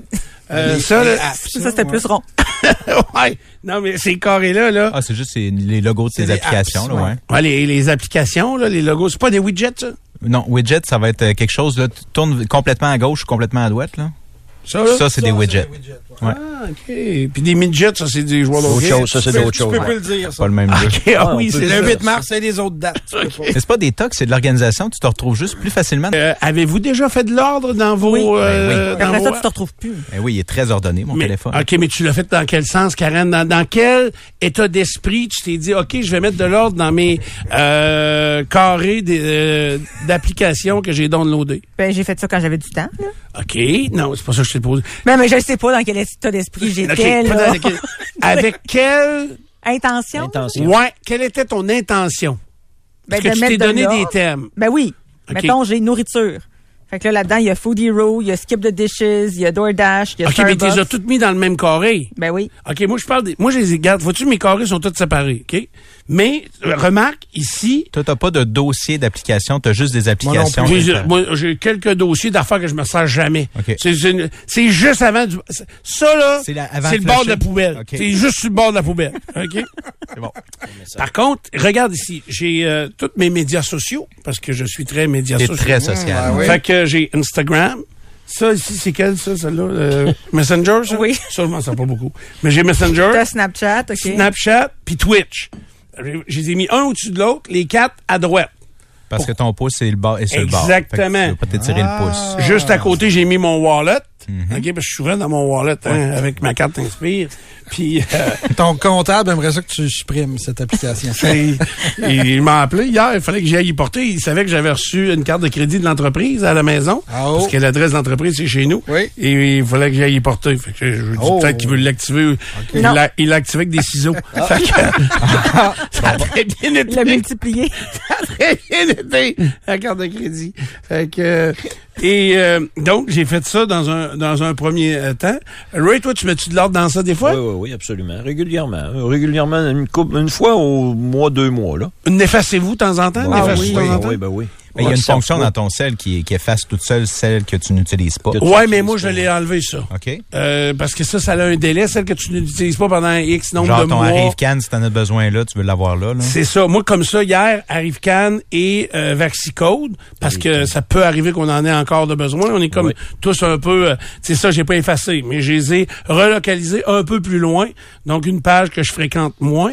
Euh, ça, les là, apps, Ça, c'était plus rond. ouais. Non, mais ces carrés-là, là. Ah, c'est juste les logos de des applications, apps, là, ouais. Ouais, les, les applications, là, les logos, c'est pas des widgets, ça? Non, widget, ça va être euh, quelque chose, là, tu tournes complètement à gauche ou complètement à droite, là? Ça, là? Ça, c'est des widgets. Ouais. Ah, OK. Puis des midgets, ça, c'est des joueurs chose, ça, c'est Tu peux- d'autres tu choses. peux Ouais. plus le dire, ça. Pas le même jeu. OK, ah oui, c'est Le ça. 8 mars, c'est les autres dates. Tu peux pas. Mais c'est pas des tocs, c'est de l'organisation, tu te retrouves juste plus facilement. Euh, Avez-vous déjà fait de l'ordre dans vos... Oui. euh, Ben oui. dans Après vos- ça, tu te retrouves plus. Eh oui, il est très ordonné, mon Mais- téléphone. OK, mais tu l'as fait dans quel sens, Karen? Dans, dans quel état d'esprit tu t'es dit, OK, je vais mettre de l'ordre dans mes euh, carrés euh, d'applications que j'ai downloadées? Ben, j'ai fait ça quand j'avais du temps. Là. OK, non, c'est pas ça que je t'ai posé. Mais, mais je ne sais pas dans quel état d'esprit j'étais. OK, là. pas dans quel- avec quelle... Intention? Ouais, quelle était ton intention? Ben, Est-ce que de tu t'es de donné des thèmes? Ben oui. OK. Mettons, j'ai nourriture. Fait que là, là-dedans, il y a Food Hero, il y a Skip the Dishes, il y a DoorDash, il y a OK, mais tu les as toutes mis dans le même carré. Ben oui. OK, moi, je parle des... Moi, je les garde. Vois-tu, mes carrés sont tous séparés, OK? Mais, euh, remarque, ici... Toi, t'as pas de dossier d'application, t'as juste des applications. Moi, j'ai quelques dossiers d'affaires que je me sers jamais. OK. C'est- juste avant du... Ça, là, C'est le bord de la poubelle. OK. C'est juste sur le bord de la poubelle. OK? C'est bon. Par contre, regarde ici. J'ai euh, tous mes médias sociaux, parce que je suis très médias sociaux. très social. Ah oui. Fait que j'ai Instagram. Ça, ici, c'est quel, ça, celle-là? Euh, Messenger, ça? Oui. Ça, je m'en sers pas beaucoup. Mais j'ai Messenger, T'as Snapchat, OK. Snapchat, puis Twitch. J'ai- Je les ai mis un au-dessus de l'autre, les quatre à droite. Parce que ton pouce est, le bord, est sur le bord. Exactement. Tu peux pas t'étirer le pouce. Juste à côté, j'ai mis mon wallet. Mhm. OK, parce que je suis souvent dans mon wallet, hein, avec ma carte Inspire. Puis, euh, Ton comptable aimerait ça que tu supprimes cette application. il m'a appelé hier, il fallait que j'aille y porter. Il savait que j'avais reçu une carte de crédit de l'entreprise à la maison. Ah, oh. Parce que l'adresse de l'entreprise, c'est chez nous. Oui. Et il fallait que j'aille y porter. Fait que je dis Oh. peut-être qu'il veut l'activer. Il l'a il l'a activé avec des ciseaux. Ah. Fait que, ça a très bien Il l'a été. multiplié. Ça a très bien été, la carte de crédit. Fait que, euh, et euh, donc, j'ai fait ça dans un, dans un premier euh, temps. Ray, toi, tu mets-tu de l'ordre dans ça des fois? Oui, oui, oui, absolument. Régulièrement. Régulièrement, une, couple, une fois au mois, deux mois, là. N'effacez-vous de temps en temps? Ah N'effacez-vous oui, de temps en oui, temps? oui, ben oui. Mais il y a une fonction dans ton sel qui, qui efface toute seule celle que tu n'utilises pas. Ouais, mais moi, je l'ai enlevé, ça. OK. Euh, parce que ça, ça a un délai, celle que tu n'utilises pas pendant X nombre Genre de ton mois. arrive-can, si t'en as besoin là, tu veux l'avoir là. là. C'est ça. Moi, comme ça, hier, ArriveCan et euh, Vaxicode, parce que ça peut arriver qu'on en ait encore de besoin. On est comme tous un peu... euh, c'est ça, j'ai pas effacé, mais je les ai relocalisés un peu plus loin. Donc, une page que je fréquente moins.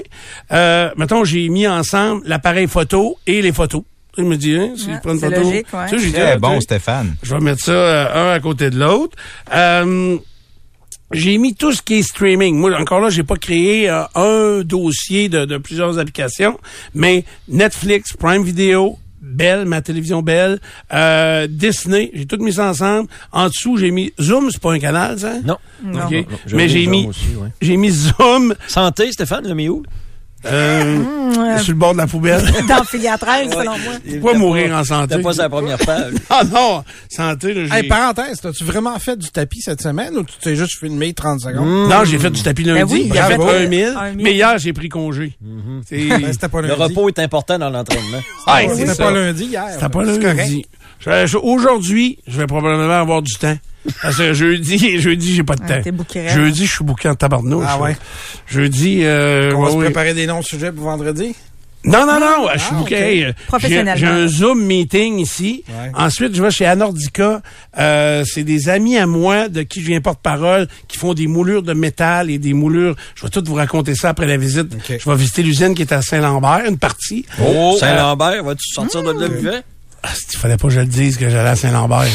Euh, mettons, j'ai mis ensemble l'appareil photo et les photos. Il me dit, hein, si Ouais, je prends une c'est photo... logique, ouais. Tu sais, j'ai dit, Très ah, bon, Stéphane. je vais mettre ça euh, un à côté de l'autre. Euh, j'ai mis tout ce qui est streaming. Moi, encore là, j'ai pas créé euh, un dossier de, de plusieurs applications, mais Netflix, Prime Video, Bell, ma télévision Bell, euh, Disney, j'ai tout mis ça ensemble. En dessous, j'ai mis Zoom, c'est pas un canal, ça? Non. Non, non, non. J'ai Mais j'ai mis, ouais. j'ai mis Zoom. Santé, Stéphane, le mis où? Euh, euh, sur le bord de la poubelle. Dans Filière 13, selon moi. Pas mourir en santé. T'as pas sa première page. Ah non, santé, là, j'ai... Hey, parenthèse, as-tu vraiment fait du tapis cette semaine ou tu t'es juste filmé 30 secondes? Non, j'ai fait du tapis lundi. Ben oui, j'ai fait un mille. Mais hier, j'ai pris congé. C'est- Ben, C'était pas Le repos est important dans l'entraînement. Ah, C'était c'est pas lundi hier. C'était pas lundi. Je- je- Aujourd'hui, je vais probablement avoir du temps. Parce que jeudi, jeudi, j'ai pas de Ah, temps. raide. jeudi, je suis bouqué en tabarnouche. Ah ouais? Jeudi, euh, On va ouais, se ouais. préparer des noms sujets pour vendredi? Non, non, non, je suis Ah, bouqué. ok. Hey, euh, Professionnellement. J'ai un Zoom meeting ici. Ouais. Ensuite, je vais chez Anordica. Euh, c'est des amis à moi de qui je viens porte-parole qui font des moulures de métal et des moulures. Je vais tout vous raconter ça après la visite. Je vais visiter l'usine qui est à Saint-Lambert, une partie. Oh, Euh, Saint-Lambert, vas-tu sortir de là vivant? Ah, il fallait pas que je le dise que j'allais à Saint-Lambert.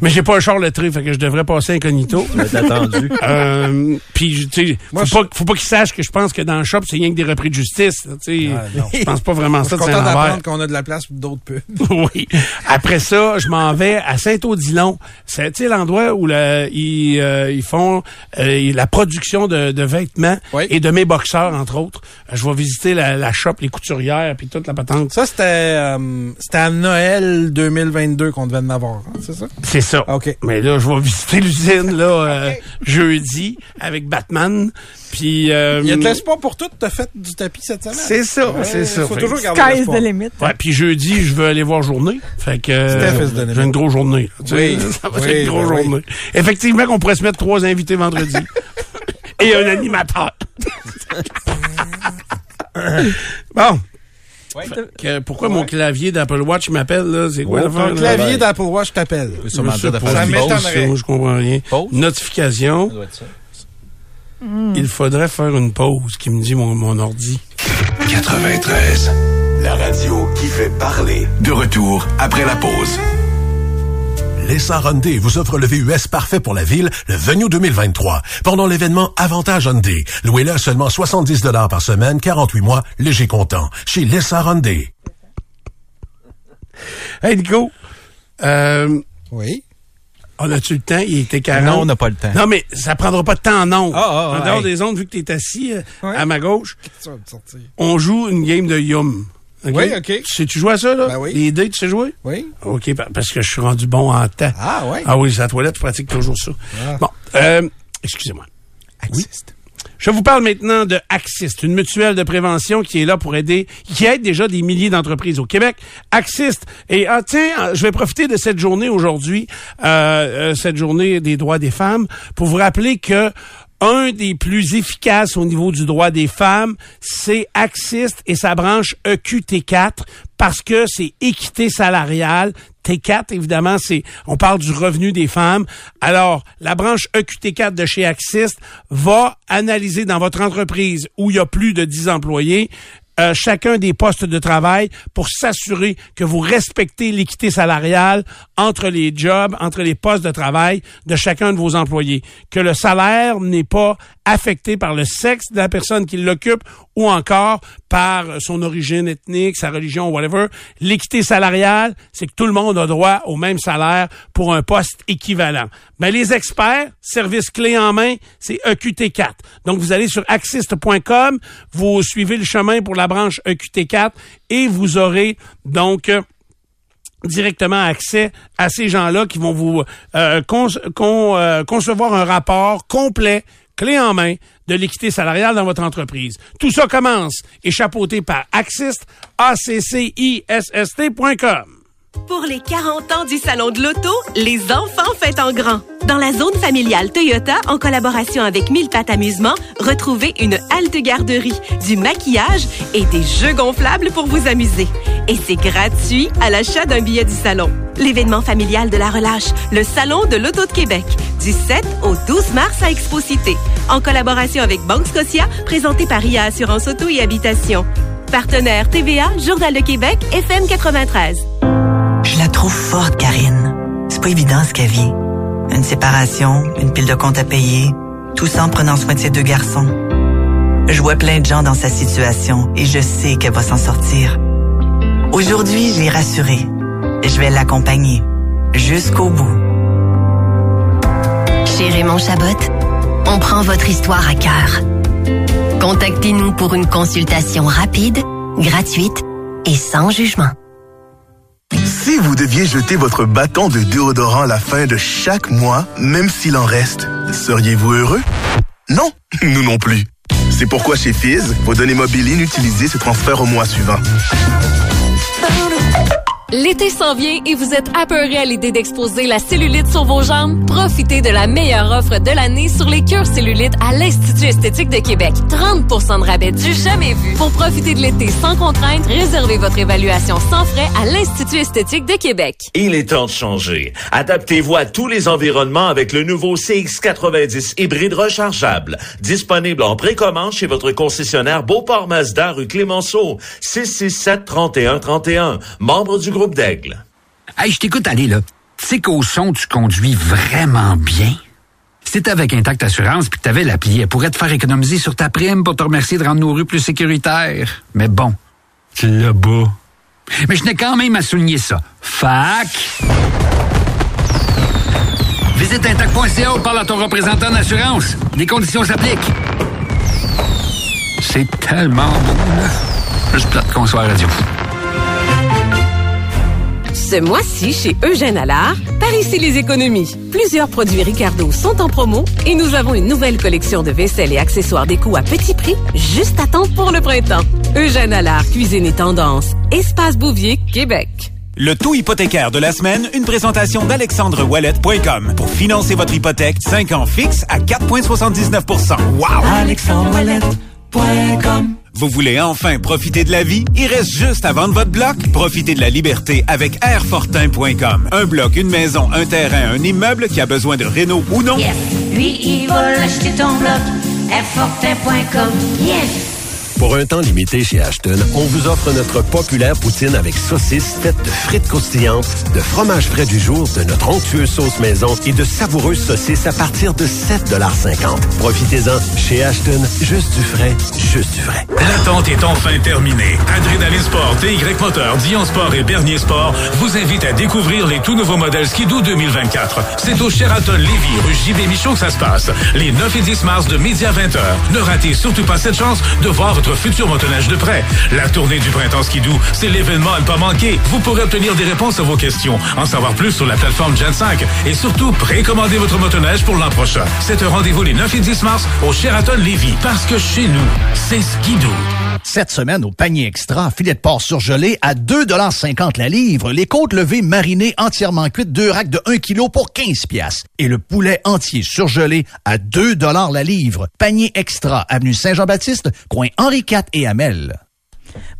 Mais j'ai pas un char lettré, fait que je devrais passer incognito. Attendu. Euh, puis, tu sais, faut, pas, faut pas qu'ils sachent que je pense que dans le shop, c'est rien que des repris de justice. Tu sais, Ah, non. je pense pas vraiment Je ça suis de content d'apprendre qu'on a de la place pour d'autres pubs. oui. Après ça, je m'en vais à Saint-Odilon. C'est tu sais, l'endroit où le- ils, euh, ils font euh, la production de, de vêtements Oui. et de mes boxeurs, entre autres. Je vais visiter la, la shop, les couturières, puis toute la patente. Ça, c'était euh, c'était à Noël 2022 qu'on devait en avoir, hein, c'est ça? C'est ça. OK. Mais là, je vais visiter l'usine là euh, jeudi avec Batman. Puis euh, Il y a de l'espoir pour tout, t'as fait du tapis cette semaine. C'est ça, Ouais, c'est ça. Faut Fait- toujours garder Sky's l'espoir. the limit. Ouais, puis jeudi, je veux aller voir journée. Fait que euh, j'ai une grosse journée. là. Oui. ça va Oui, être une grosse ben oui. journée. Effectivement, qu'on pourrait se mettre trois invités vendredi. Et un animateur. bon. Que, pourquoi mon clavier d'Apple Watch m'appelle là? C'est quoi l'affaire, là? clavier d'Apple Watch t'appelle. Ça m'étonnerait. Moi, je comprends rien. Pause? Notification. Ça doit être ça. Il faudrait faire une pause, qui me dit mon, mon ordi. 93. La radio qui fait parler. De retour après la pause. Lessa Hyundai vous offre le VUS parfait pour la ville, le Venue 2023. Pendant l'événement Avantage Hyundai, louez-le à seulement 70 par semaine, 48 mois, léger comptant. Chez Lessa Hyundai. Hey Nico, euh, Oui. on a-tu le temps? Il était 40. Non, on n'a pas le temps. Non, mais ça prendra pas de temps en ondes. Ah, ah, en dehors hey. des ondes, vu que tu es assis euh, Ouais. à ma gauche, on joue une game de Yum. Oui, OK. Tu sais-tu jouer à ça, là? Ben oui. Les dés, tu sais jouer? Oui. OK, pa- parce que je suis rendu bon en temps. Ah, ouais. Ah oui, c'est la toilette, je pratique toujours ça. Ah. Bon, euh, excusez-moi. Axiste. Je vous parle maintenant de Axist, une mutuelle de prévention qui est là pour aider, qui aide déjà des milliers d'entreprises au Québec. Axist. Et ah, tiens, euh, je vais profiter de cette journée aujourd'hui, euh, euh, cette journée des droits des femmes, pour vous rappeler que un des plus efficaces au niveau du droit des femmes, c'est Axist et sa branche E EQT4 parce que c'est équité salariale. T4, évidemment, c'est, on parle du revenu des femmes. Alors, la branche E EQT4 de chez Axist va analyser dans votre entreprise où il y a plus de 10 employés, euh, chacun des postes de travail pour s'assurer que vous respectez l'équité salariale entre les jobs, entre les postes de travail de chacun de vos employés. Que le salaire n'est pas affecté par le sexe de la personne qui l'occupe ou encore par son origine ethnique, sa religion, whatever. L'équité salariale, c'est que tout le monde a droit au même salaire pour un poste équivalent. Mais les experts, service clé en main, c'est EQT4. Donc, vous allez sur axist.com, vous suivez le chemin pour la branche EQT4 et vous aurez donc euh, directement accès à ces gens-là qui vont vous euh, euh, concevoir un rapport complet, clé en main, de l'équité salariale dans votre entreprise. Tout ça commence et chapeauté par Axist. Pour les 40 ans du Salon de l'Auto, les enfants fêtent en grand. Dans la zone familiale Toyota, en collaboration avec Mille Pattes Amusement, retrouvez une halte garderie, du maquillage et des jeux gonflables pour vous amuser. Et c'est gratuit à l'achat d'un billet du salon. L'événement familial de la relâche, le Salon de l'Auto de Québec, du 7 au 12 mars à Expo-Cité, en collaboration avec Banque Scotia, présenté par IA Assurance Auto et Habitation. Partenaire TVA, Journal de Québec, FM 93. Je la trouve forte, Karine. C'est pas évident ce qu'elle vit. Une séparation, une pile de comptes à payer, tout ça en prenant soin de ses deux garçons. Je vois plein de gens dans sa situation et je sais qu'elle va s'en sortir. Aujourd'hui, je l'ai rassurée. Je vais l'accompagner jusqu'au bout. Chez Raymond Chabot, on prend votre histoire à cœur. Contactez-nous pour une consultation rapide, gratuite et sans jugement. Si vous deviez jeter votre bâton de déodorant à la fin de chaque mois, même s'il en reste, seriez-vous heureux? Non, nous non plus. C'est pourquoi chez Fizz, vos données mobiles inutilisées se transfèrent au mois suivant. L'été s'en vient et vous êtes apeuré à l'idée d'exposer la cellulite sur vos jambes? Profitez de la meilleure offre de l'année sur les cures cellulite à l'Institut esthétique de Québec. 30% de rabais du jamais vu. Pour profiter de l'été sans contrainte, réservez votre évaluation sans frais à l'Institut esthétique de Québec. Il est temps de changer. Adaptez-vous à tous les environnements avec le nouveau CX90 hybride rechargeable. Disponible en précommande chez votre concessionnaire Beauport Mazda rue Clémenceau. 667 31 31. Membre du d'Aigle. Hey, je t'écoute aller, là. Tu sais qu'au son, tu conduis vraiment bien? Si t'étais avec Intact Assurance puis que t'avais l'appli, elle pourrait te faire économiser sur ta prime pour te remercier de rendre nos rues plus sécuritaires. Mais bon, tu l'as bas. Mais je n'ai quand même à souligner ça. Fac. Visite intact.ca ou parle à ton représentant d'assurance. Les conditions s'appliquent. C'est tellement beau, là. Juste plate qu'on soit à radio. Ce mois-ci, chez Eugène Allard, par ici les économies. Plusieurs produits Ricardo sont en promo et nous avons une nouvelle collection de vaisselle et accessoires déco à petit prix, juste à temps pour le printemps. Eugène Allard, cuisine et tendance. Espace Bouvier, Québec. Le taux hypothécaire de la semaine, une présentation d'alexandrewallet.com. Pour financer votre hypothèque, 5 ans fixe à 4,79% Wow! alexandrewallet.com Vous voulez enfin profiter de la vie? Il reste juste à vendre votre bloc? Profitez de la liberté avec airfortin.com. Un bloc, une maison, un terrain, un immeuble qui a besoin de réno ou non? Yes. Lui, il va l'acheter ton bloc. Airfortin.com. Yes! Pour un temps limité chez Ashton, on vous offre notre populaire poutine avec saucisses faites de frites croustillantes, de fromage frais du jour, de notre onctueuse sauce maison et de savoureuses saucisses à partir de 7,50 Profitez-en. Chez Ashton, juste du frais, juste du vrai. L'attente est enfin terminée. Adrénaline Sport, TY Moteur, Dion Sport et Bernier Sport vous invitent à découvrir les tout nouveaux modèles Skidoo 2024. C'est au Sheraton Lévis, rue JB Michaud que ça se passe. Les 9 et 10 mars de midi à 20h. Ne ratez surtout pas cette chance de voir votre futur motoneige de près. La tournée du printemps Skidoo, c'est l'événement à ne pas manquer. Vous pourrez obtenir des réponses à vos questions, en savoir plus sur la plateforme Gen 5 et surtout précommander votre motoneige pour l'an prochain. C'est un rendez-vous les 9 et 10 mars au Sheraton Lévis parce que chez nous, c'est Skidoo. Cette semaine, au panier extra, filet de porc surgelé à 2,50 la livre, les côtes levées marinées entièrement cuites, deux racks de 1 kg pour 15 pièces et le poulet entier surgelé à 2 la livre. Panier extra, avenue Saint-Jean-Baptiste, coin Henri IV et Amel.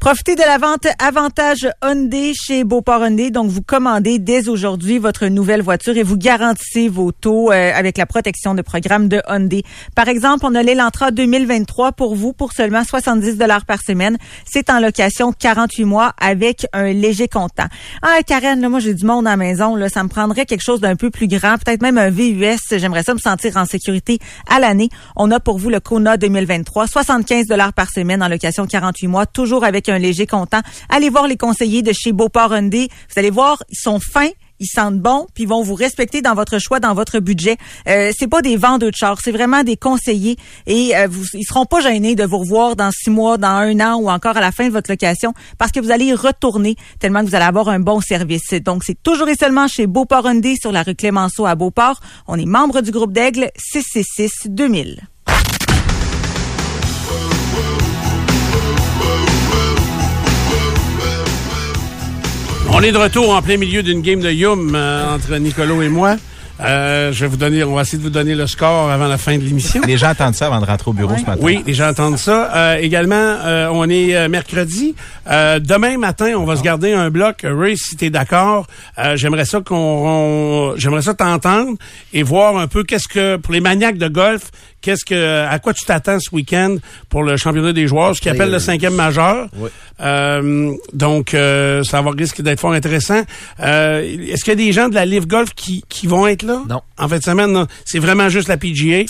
Profitez de la vente avantage Hyundai chez Beauport Hyundai. Donc, vous commandez dès aujourd'hui votre nouvelle voiture et vous garantissez vos taux euh, avec la protection de programme de Hyundai. Par exemple, on a l'Elantra 2023 pour vous pour seulement 70 dollars par semaine. C'est en location 48 mois avec un léger comptant. Ah, Karen, là, moi, j'ai du monde à la maison. Là, ça me prendrait quelque chose d'un peu plus grand, peut-être même un VUS. J'aimerais ça me sentir en sécurité à l'année. On a pour vous le Kona 2023, 75 dollars par semaine en location 48 mois, toujours avec un léger comptant. Allez voir les conseillers de chez Beauport Hyundai. Vous allez voir, ils sont fins ils sentent bon, puis ils vont vous respecter dans votre choix, dans votre budget. Euh, c'est pas des vendeurs de chars, c'est vraiment des conseillers et euh, ils seront pas gênés de vous revoir dans six mois, dans un an ou encore à la fin de votre location parce que vous allez y retourner tellement que vous allez avoir un bon service. Donc c'est toujours et seulement chez Beauport Hyundai sur la rue Clémenceau à Beauport. On est membre du groupe d'Aigle 666 2000. On est de retour en plein milieu d'une game de Yum euh, entre Nicolo et moi. Euh, je vais vous donner, on va essayer de vous donner le score avant la fin de l'émission. Les gens attendent ça avant de rentrer au bureau ce matin. Oui, les gens entendent ça. Euh, également, euh, on est euh, mercredi. Euh, demain matin, on va se garder un bloc. Ray, si t'es d'accord, euh, j'aimerais ça qu'on, on- j'aimerais ça t'entendre et voir un peu qu'est-ce que pour les maniaques de golf, qu'est-ce que, à quoi tu t'attends ce week-end pour le championnat des joueurs, ce qu'ils appelle le cinquième majeur. Euh, donc, euh, ça va risque d'être fort intéressant. Euh, Est-ce qu'il y a des gens de la Live Golf qui, qui vont être là? Non. En fin de semaine, c'est vraiment juste la PGA.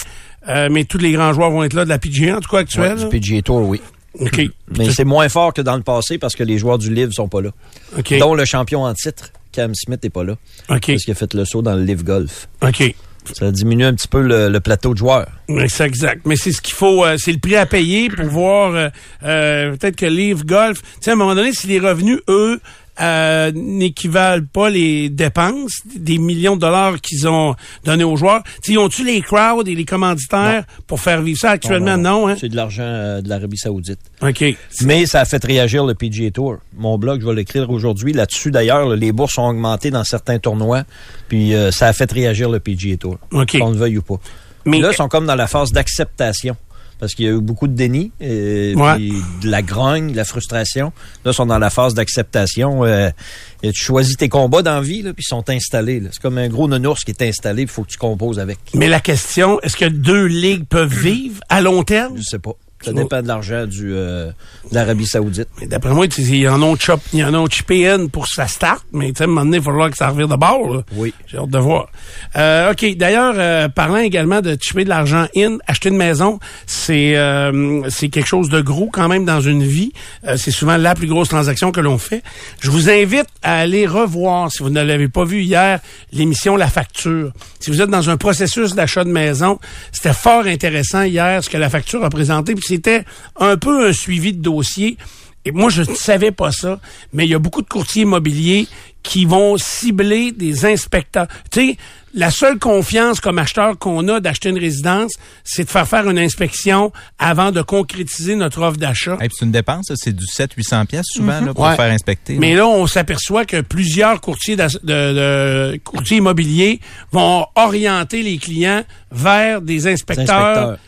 Euh, mais tous les grands joueurs vont être là de la PGA, en tout cas actuelle. Ouais, du PGA Tour, oui. OK. Mais c'est moins fort que dans le passé parce que les joueurs du livre sont pas là. OK. Dont le champion en titre, Cam Smith, n'est pas là. OK. Parce qu'il a fait le saut dans le livre golf. OK. Ça diminue un petit peu le, le plateau de joueurs. C'est exact. Mais c'est ce qu'il faut, euh, c'est le prix à payer pour voir euh, euh, peut-être que Live Golf. Tu sais, à un moment donné, si les revenus, eux, euh, n'équivalent pas les dépenses, des millions de dollars qu'ils ont donnés aux joueurs. Tu sais, ils ont-tu les crowds et les commanditaires pour faire vivre ça actuellement? Non, hein? C'est de l'argent euh, de l'Arabie Saoudite. OK. Mais ça a fait réagir le PGA Tour. Mon blog, je vais l'écrire aujourd'hui. Là-dessus, d'ailleurs, les bourses ont augmenté dans certains tournois. Puis euh, ça a fait réagir le PGA Tour. OK. Qu'on le veuille ou pas. Mais- là, ils sont comme dans la phase d'acceptation. Parce qu'il y a eu beaucoup de déni, et, Ouais. puis de la grogne, de la frustration. Là, ils sont dans la phase d'acceptation. Euh, et tu choisis tes combats dans la vie, là, puis ils sont installés. là. C'est comme un gros nounours qui est installé, il faut que tu composes avec. Mais la question, est-ce que deux ligues peuvent vivre à long terme? Je sais pas. Ça dépend de l'argent du euh, de l'Arabie Saoudite. Mais D'après moi, ils en ont chop, ils en ont chippé une pour sa start, mais tu sais, à un moment donné, il va falloir que ça revire de bord. là. Oui. J'ai hâte de voir. Euh, OK. D'ailleurs, euh, parlant également de chipper de l'argent in, acheter une maison, c'est euh, c'est quelque chose de gros quand même dans une vie. Euh, c'est souvent la plus grosse transaction que l'on fait. Je vous invite à aller revoir, si vous ne l'avez pas vu hier, l'émission La Facture. Si vous êtes dans un processus d'achat de maison, c'était fort intéressant hier ce que la facture a présenté. Puis c'était un peu un suivi de dossier. Et moi, je ne savais pas ça, mais il y a beaucoup de courtiers immobiliers qui vont cibler des inspecteurs. Tu sais, la seule confiance comme acheteur qu'on a d'acheter une résidence, c'est de faire faire une inspection avant de concrétiser notre offre d'achat. Hey, c'est une dépense, c'est du 700-800 pièces souvent là, pour Ouais. faire inspecter. Mais là, on s'aperçoit que plusieurs courtiers, de, de- courtiers immobiliers vont orienter les clients vers des inspecteurs. inspecteurs.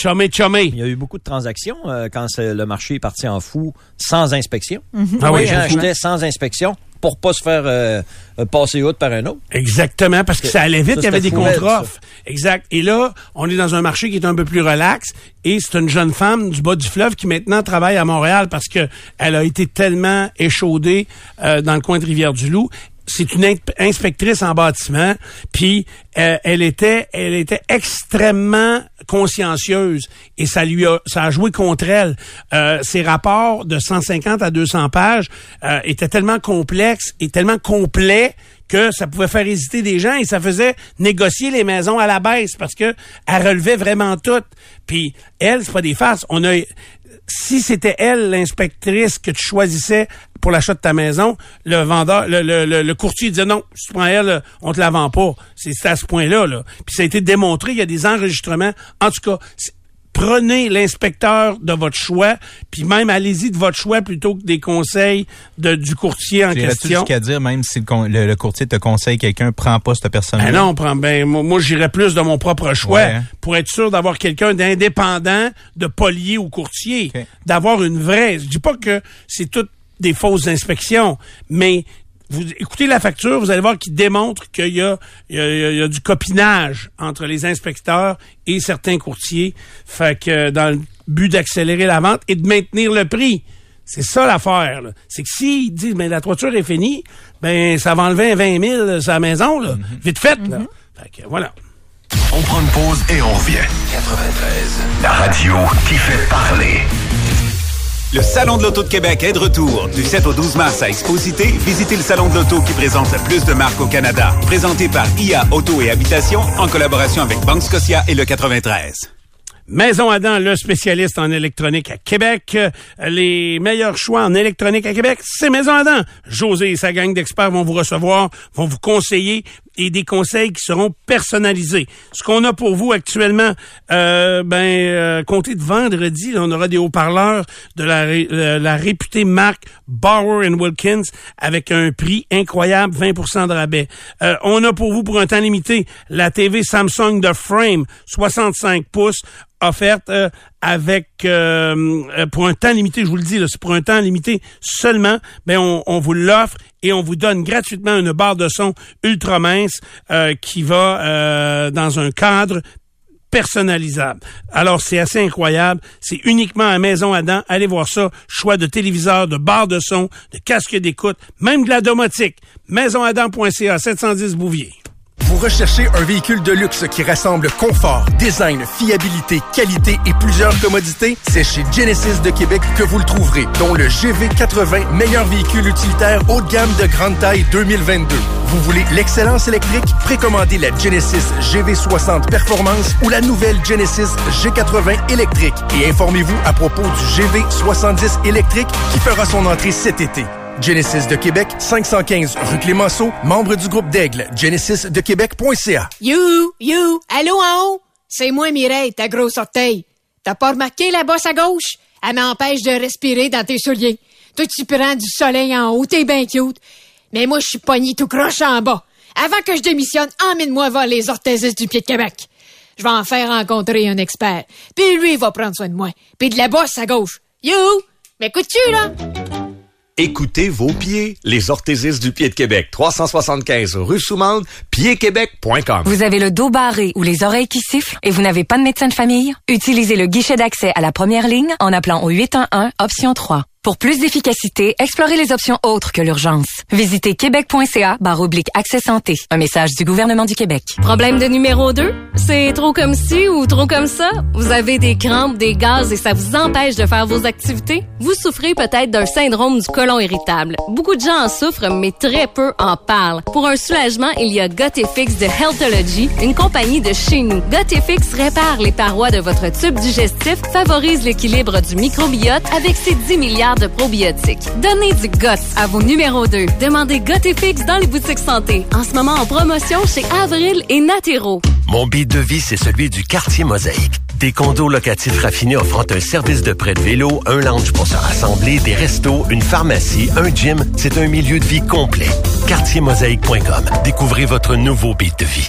Chomé, chomé. Il y a eu beaucoup de transactions euh, quand le marché est parti en fou sans inspection. Mhm. Ah oui, les gens effectivement. achetaient sans inspection pour pas se faire euh, euh, passer outre par un autre. Exactement, parce que ça allait vite, Ça, il y avait des ça. Exact. Et là, on est dans un marché qui est un peu plus relax et c'est une jeune femme du bas du fleuve qui maintenant travaille à Montréal parce que elle a été tellement échaudée euh, dans le coin de Rivière-du-Loup. C'est une in- inspectrice en bâtiment, puis euh, elle était elle était extrêmement consciencieuse et ça lui a ça a joué contre elle. Euh, ses rapports de 150 à 200 pages euh, étaient tellement complexes et tellement complets que ça pouvait faire hésiter des gens et ça faisait négocier les maisons à la baisse parce que elle relevait vraiment tout. Puis elle, c'est pas des farces. On a si c'était elle l'inspectrice que tu choisissais pour l'achat de ta maison, le vendeur, le, le, le, le courtier disait non, si tu prends elle, on te la vend pas. C'est à ce point-là. Là. Puis ça a été démontré, il y a des enregistrements. En tout cas, prenez l'inspecteur de votre choix, puis même allez-y de votre choix plutôt que des conseils de, du courtier en question. jusqu'à dire, même si le, con- le- le courtier te conseille quelqu'un, prends pas cette personne-là? Ben non, on prend ben moi, moi, j'irais plus de mon propre choix Ouais, pour être sûr d'avoir quelqu'un d'indépendant, de pas lié au courtier, d'avoir une vraie. Je dis pas que c'est toutes des fausses inspections, mais vous écoutez la facture, vous allez voir qu'il démontre qu'il y a, il y, a, y du copinage entre les inspecteurs et certains courtiers. Fait que dans le but d'accélérer la vente et de maintenir le prix. C'est ça l'affaire. là. C'est que s'ils disent mais la toiture est finie, ben ça va enlever un 20 000 sa maison là, vite fait là. Fait que voilà. On prend une pause et on revient. 93. La radio qui fait parler. Le Salon de l'Auto de Québec est de retour. Du 7 au 12 mars à Exposité, visitez le Salon de l'Auto qui présente le plus de marques au Canada. Présenté par IA Auto et Habitation en collaboration avec Banque Scotia et le 93. Maison Adam, le spécialiste en électronique à Québec. Les meilleurs choix en électronique à Québec, c'est Maison Adam. José et sa gang d'experts vont vous recevoir, vont vous conseiller et des conseils qui seront personnalisés. Ce qu'on a pour vous actuellement, euh, ben, euh, comptez de vendredi, on aura des haut-parleurs de la, ré- euh, la réputée marque Bauer Wilkins avec un prix incroyable, 20 de rabais. Euh, on a pour vous, pour un temps limité, la TV Samsung de Frame, 65 pouces, offerte euh, avec euh, euh, pour un temps limité, je vous le dis, c'est pour un temps limité seulement, on, on vous l'offre et on vous donne gratuitement une barre de son ultra mince euh, qui va euh, dans un cadre personnalisable. Alors, c'est assez incroyable. C'est uniquement à Maison Adam. Allez voir ça. Choix de téléviseur, de barre de son, de casque d'écoute, même de la domotique. Maisonadam.ca, 710 Bouvier. Recherchez un véhicule de luxe qui rassemble confort, design, fiabilité, qualité et plusieurs commodités? C'est chez Genesis de Québec que vous le trouverez, dont le GV80, meilleur véhicule utilitaire haut de gamme de grande taille 2022. Vous voulez l'excellence électrique? Précommandez la Genesis GV60 Performance ou la nouvelle Genesis G80 électrique et informez-vous à propos du GV70 électrique qui fera son entrée cet été. Genesis de Québec, 515 rue Clémenceau, membre du groupe d'Aigle, genesisdequebec.ca. You, you, allô en haut? C'est moi Mireille, ta grosse orteil. T'as pas remarqué la bosse à gauche? Elle m'empêche de respirer dans tes souliers. Toi, tu prends du soleil en haut, t'es bien cute. Mais moi, je suis pogné tout croche en bas. Avant que je démissionne, emmène-moi voir les orthésistes du pied de Québec. Je vais en faire rencontrer un expert. Puis lui, il va prendre soin de moi. Puis de la bosse à gauche. You! M'écoutes-tu, là? Écoutez vos pieds. Les orthésistes du pied de Québec. 375 rue Soumande, piedquebec.com. Vous avez le dos barré ou les oreilles qui sifflent et vous n'avez pas de médecin de famille? Utilisez le guichet d'accès à la première ligne en appelant au 811 option 3. Pour plus d'efficacité, explorez les options autres que l'urgence. Visitez québec.ca barre oblique accès santé. Un message du gouvernement du Québec. Problème de numéro 2? C'est trop comme ci ou trop comme ça? Vous avez des crampes, des gaz et ça vous empêche de faire vos activités? Vous souffrez peut-être d'un syndrome du côlon irritable. Beaucoup de gens en souffrent, mais très peu en parlent. Pour un soulagement, il y a Gotifix de Healthology, une compagnie de chez nous. Gotifix répare les parois de votre tube digestif, favorise l'équilibre du microbiote avec ses 10 milliards de probiotiques. Donnez du GOT à vos numéros 2. Demandez Gotifix dans les boutiques santé. En ce moment en promotion chez Avril et Natero. Mon beat de vie, c'est celui du quartier Mosaïque. Des condos locatifs raffinés offrant un service de prêt de vélo, un lounge pour se rassembler, des restos, une pharmacie, un gym. C'est un milieu de vie complet. Quartiermosaïque.com. Découvrez votre nouveau beat de vie.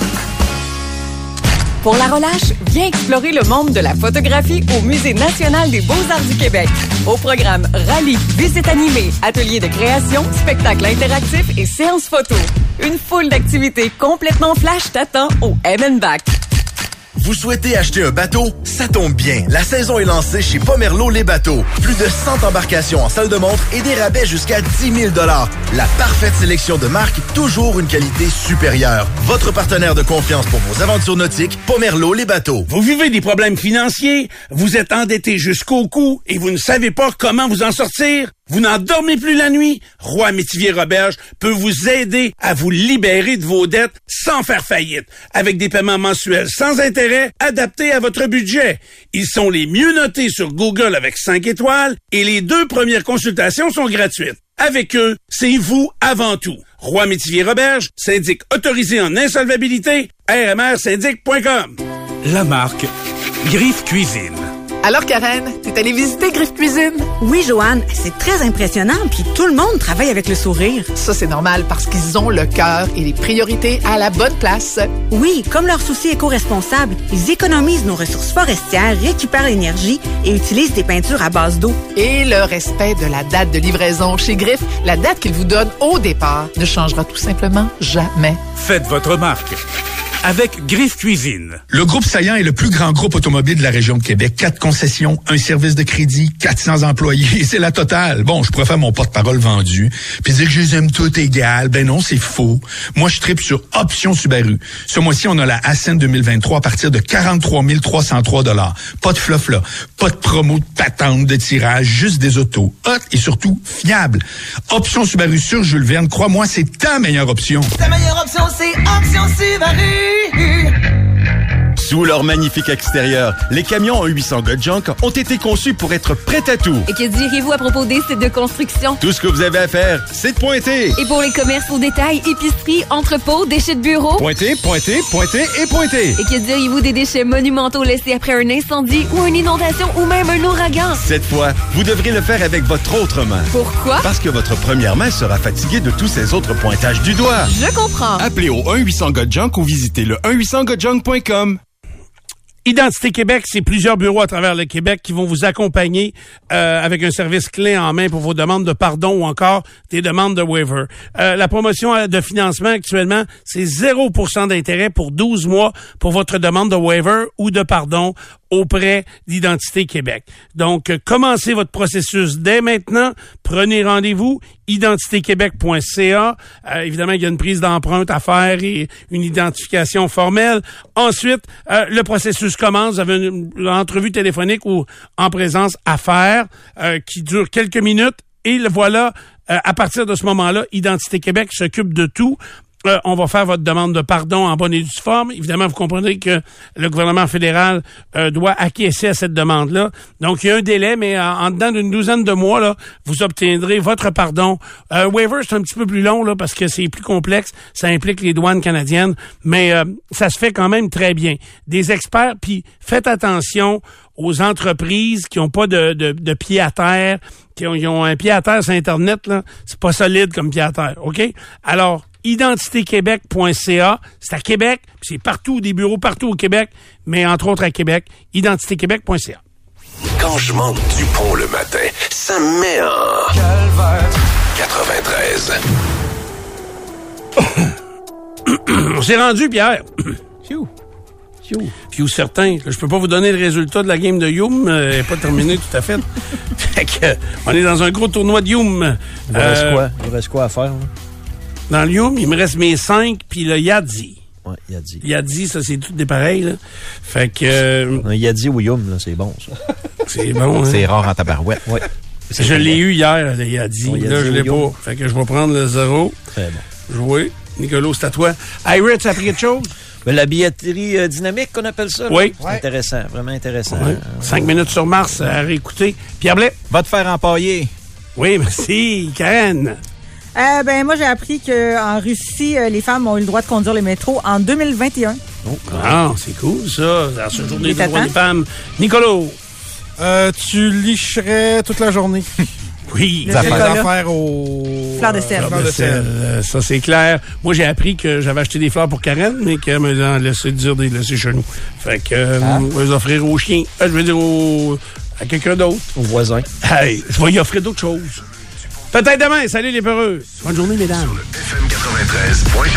Pour la relâche, viens explorer le monde de la photographie au Musée national des beaux-arts du Québec. Au programme Rallye, visite animée, ateliers de création, spectacles interactifs et séances photo. Une foule d'activités complètement flash t'attend au Back. Vous souhaitez acheter un bateau? Ça tombe bien. La saison est lancée chez Pomerleau Les Bateaux. Plus de 100 embarcations en salle de montre et des rabais jusqu'à 10 000 La parfaite sélection de marques, toujours une qualité supérieure. Votre partenaire de confiance pour vos aventures nautiques, Pomerleau Les Bateaux. Vous vivez des problèmes financiers, vous êtes endetté jusqu'au cou et vous ne savez pas comment vous en sortir? Vous n'en dormez plus la nuit? Roi Métivier Roberge peut vous aider à vous libérer de vos dettes sans faire faillite, avec des paiements mensuels sans intérêt adaptés à votre budget. Ils sont les mieux notés sur Google avec 5 étoiles et les deux premières consultations sont gratuites. Avec eux, c'est vous avant tout. Roi Métivier Roberge, syndic autorisé en insolvabilité, rmrsyndic.com. La marque Griffe Cuisine. Alors Karen, t'es allée visiter Griffe Cuisine? Oui, Joanne, c'est très impressionnant, puis tout le monde travaille avec le sourire. Ça, c'est normal parce qu'ils ont le cœur et les priorités à la bonne place. Oui, comme leur souci éco-responsable, ils économisent nos ressources forestières, récupèrent l'énergie et utilisent des peintures à base d'eau. Et le respect de la date de livraison chez Griffe, la date qu'ils vous donnent au départ, ne changera tout simplement jamais. Faites votre marque. avec Griffe Cuisine. Le groupe Saillant est le plus grand groupe automobile de la région de Québec. Quatre un service de crédit, 400 employés, c'est la totale. Bon, je faire mon porte-parole vendu, puis dire que je les aime toutes égales. Ben non, c'est faux. Moi, je tripe sur Option Subaru. Ce mois-ci, on a la Ascent 2023 à partir de 43 303 Pas de fluff là, pas de promo de patente de tirage, juste des autos. Hot et surtout fiable. Option Subaru sur Jules Verne, crois-moi, c'est ta meilleure option. Ta meilleure option, c'est Option Subaru. Sous leur magnifique extérieur, les camions en 800 God Junk ont été conçus pour être prêts à tout. Et que direz-vous à propos des sites de construction? Tout ce que vous avez à faire, c'est de pointer. Et pour les commerces au détail, épicerie, entrepôts, déchets de bureau? Pointer, pointer, pointer et pointer. Et que diriez-vous des déchets monumentaux laissés après un incendie ou une inondation ou même un ouragan? Cette fois, vous devrez le faire avec votre autre main. Pourquoi? Parce que votre première main sera fatiguée de tous ces autres pointages du doigt. Je comprends. Appelez au 1-800-GOD-JUNK ou visitez le 1-800-GOD-JUNK.com. Identité Québec, c'est plusieurs bureaux à travers le Québec qui vont vous accompagner euh, avec un service clé en main pour vos demandes de pardon ou encore des demandes de waiver. Euh, la promotion de financement actuellement, c'est 0% d'intérêt pour 12 mois pour votre demande de waiver ou de pardon auprès d'Identité Québec. Donc, euh, commencez votre processus dès maintenant. Prenez rendez-vous, identitéquebec.ca. Euh, évidemment, il y a une prise d'empreinte à faire et une identification formelle. Ensuite, euh, le processus commence. Vous avez une, entrevue téléphonique ou en présence à faire euh, qui dure quelques minutes. Et le voilà, à partir de ce moment-là, Identité Québec s'occupe de tout. Euh, on va faire votre demande de pardon en bonne et due forme. Évidemment, vous comprenez que le gouvernement fédéral euh, doit acquiescer à cette demande-là. Donc, il y a un délai, mais en, en dedans d'une douzaine de mois, là, vous obtiendrez votre pardon. Euh, waiver, c'est un petit peu plus long là, parce que c'est plus complexe. Ça implique les douanes canadiennes, mais euh, ça se fait quand même très bien. Des experts, puis faites attention aux entreprises qui n'ont pas de, pied à terre, qui ont, ont un pied à terre sur Internet, là. C'est pas solide comme pied à terre, OK? Alors, identitéquebec.ca. C'est à Québec, puis c'est partout, des bureaux partout au Québec, mais entre autres à Québec, identitéquebec.ca. Quand je monte du pont le matin, ça me met en... 93. On s'est rendu, Pierre. Phew. Phew. certain. Je peux pas vous donner le résultat de la game de Youm. euh, Elle n'est pas terminée tout à fait. fait que, euh, on est dans un gros tournoi de Youm. Il vous reste Euh, quoi? Il vous reste quoi à faire? Dans le Youm, il me reste mes cinq, puis le Yadzi. Ouais, Yadzi. Yadzi, ça, c'est tout des pareils. Là. Fait que... euh, Un Yadzi ou Yum, là, c'est bon, ça. C'est bon, hein? C'est rare en tabarouette. Ouais. Je l'ai eu hier, le Yadzi. Ton Là, je l'ai Youm. pas. Fait que je vais prendre le zéro. Très bon. Jouer. Nicolas, c'est à toi. Irit, ça a pris quelque chose? Mais la billetterie euh, dynamique qu'on appelle ça? là? Oui. C'est intéressant, vraiment intéressant. Ouais. Euh, Cinq minutes sur Mars à réécouter. Pierre Blais? Va te faire empailler. Oui, merci. Karen? Euh, ben moi j'ai appris qu'en Russie, euh, les femmes ont eu le droit de conduire les métros en 2021. Ah, c'est cool, ça. À ce journée des droits des femmes. Nicolas? Euh, tu licherais toute la journée. Oui. Les affaires au... Fleurs de sel. Fleurs de sel. Euh, ça, c'est clair. Moi, j'ai appris que j'avais acheté des fleurs pour Karen, mais qu'elle me l'a laissé dire de les laisser chez nous. Fait que, euh, je vais les offrir aux chiens. Euh, je veux dire au- à quelqu'un d'autre. Au voisin. Hey, je vais y offrir d'autres choses. Peut-être demain. Salut les peureux. Bonne journée, mesdames. FM 93.com.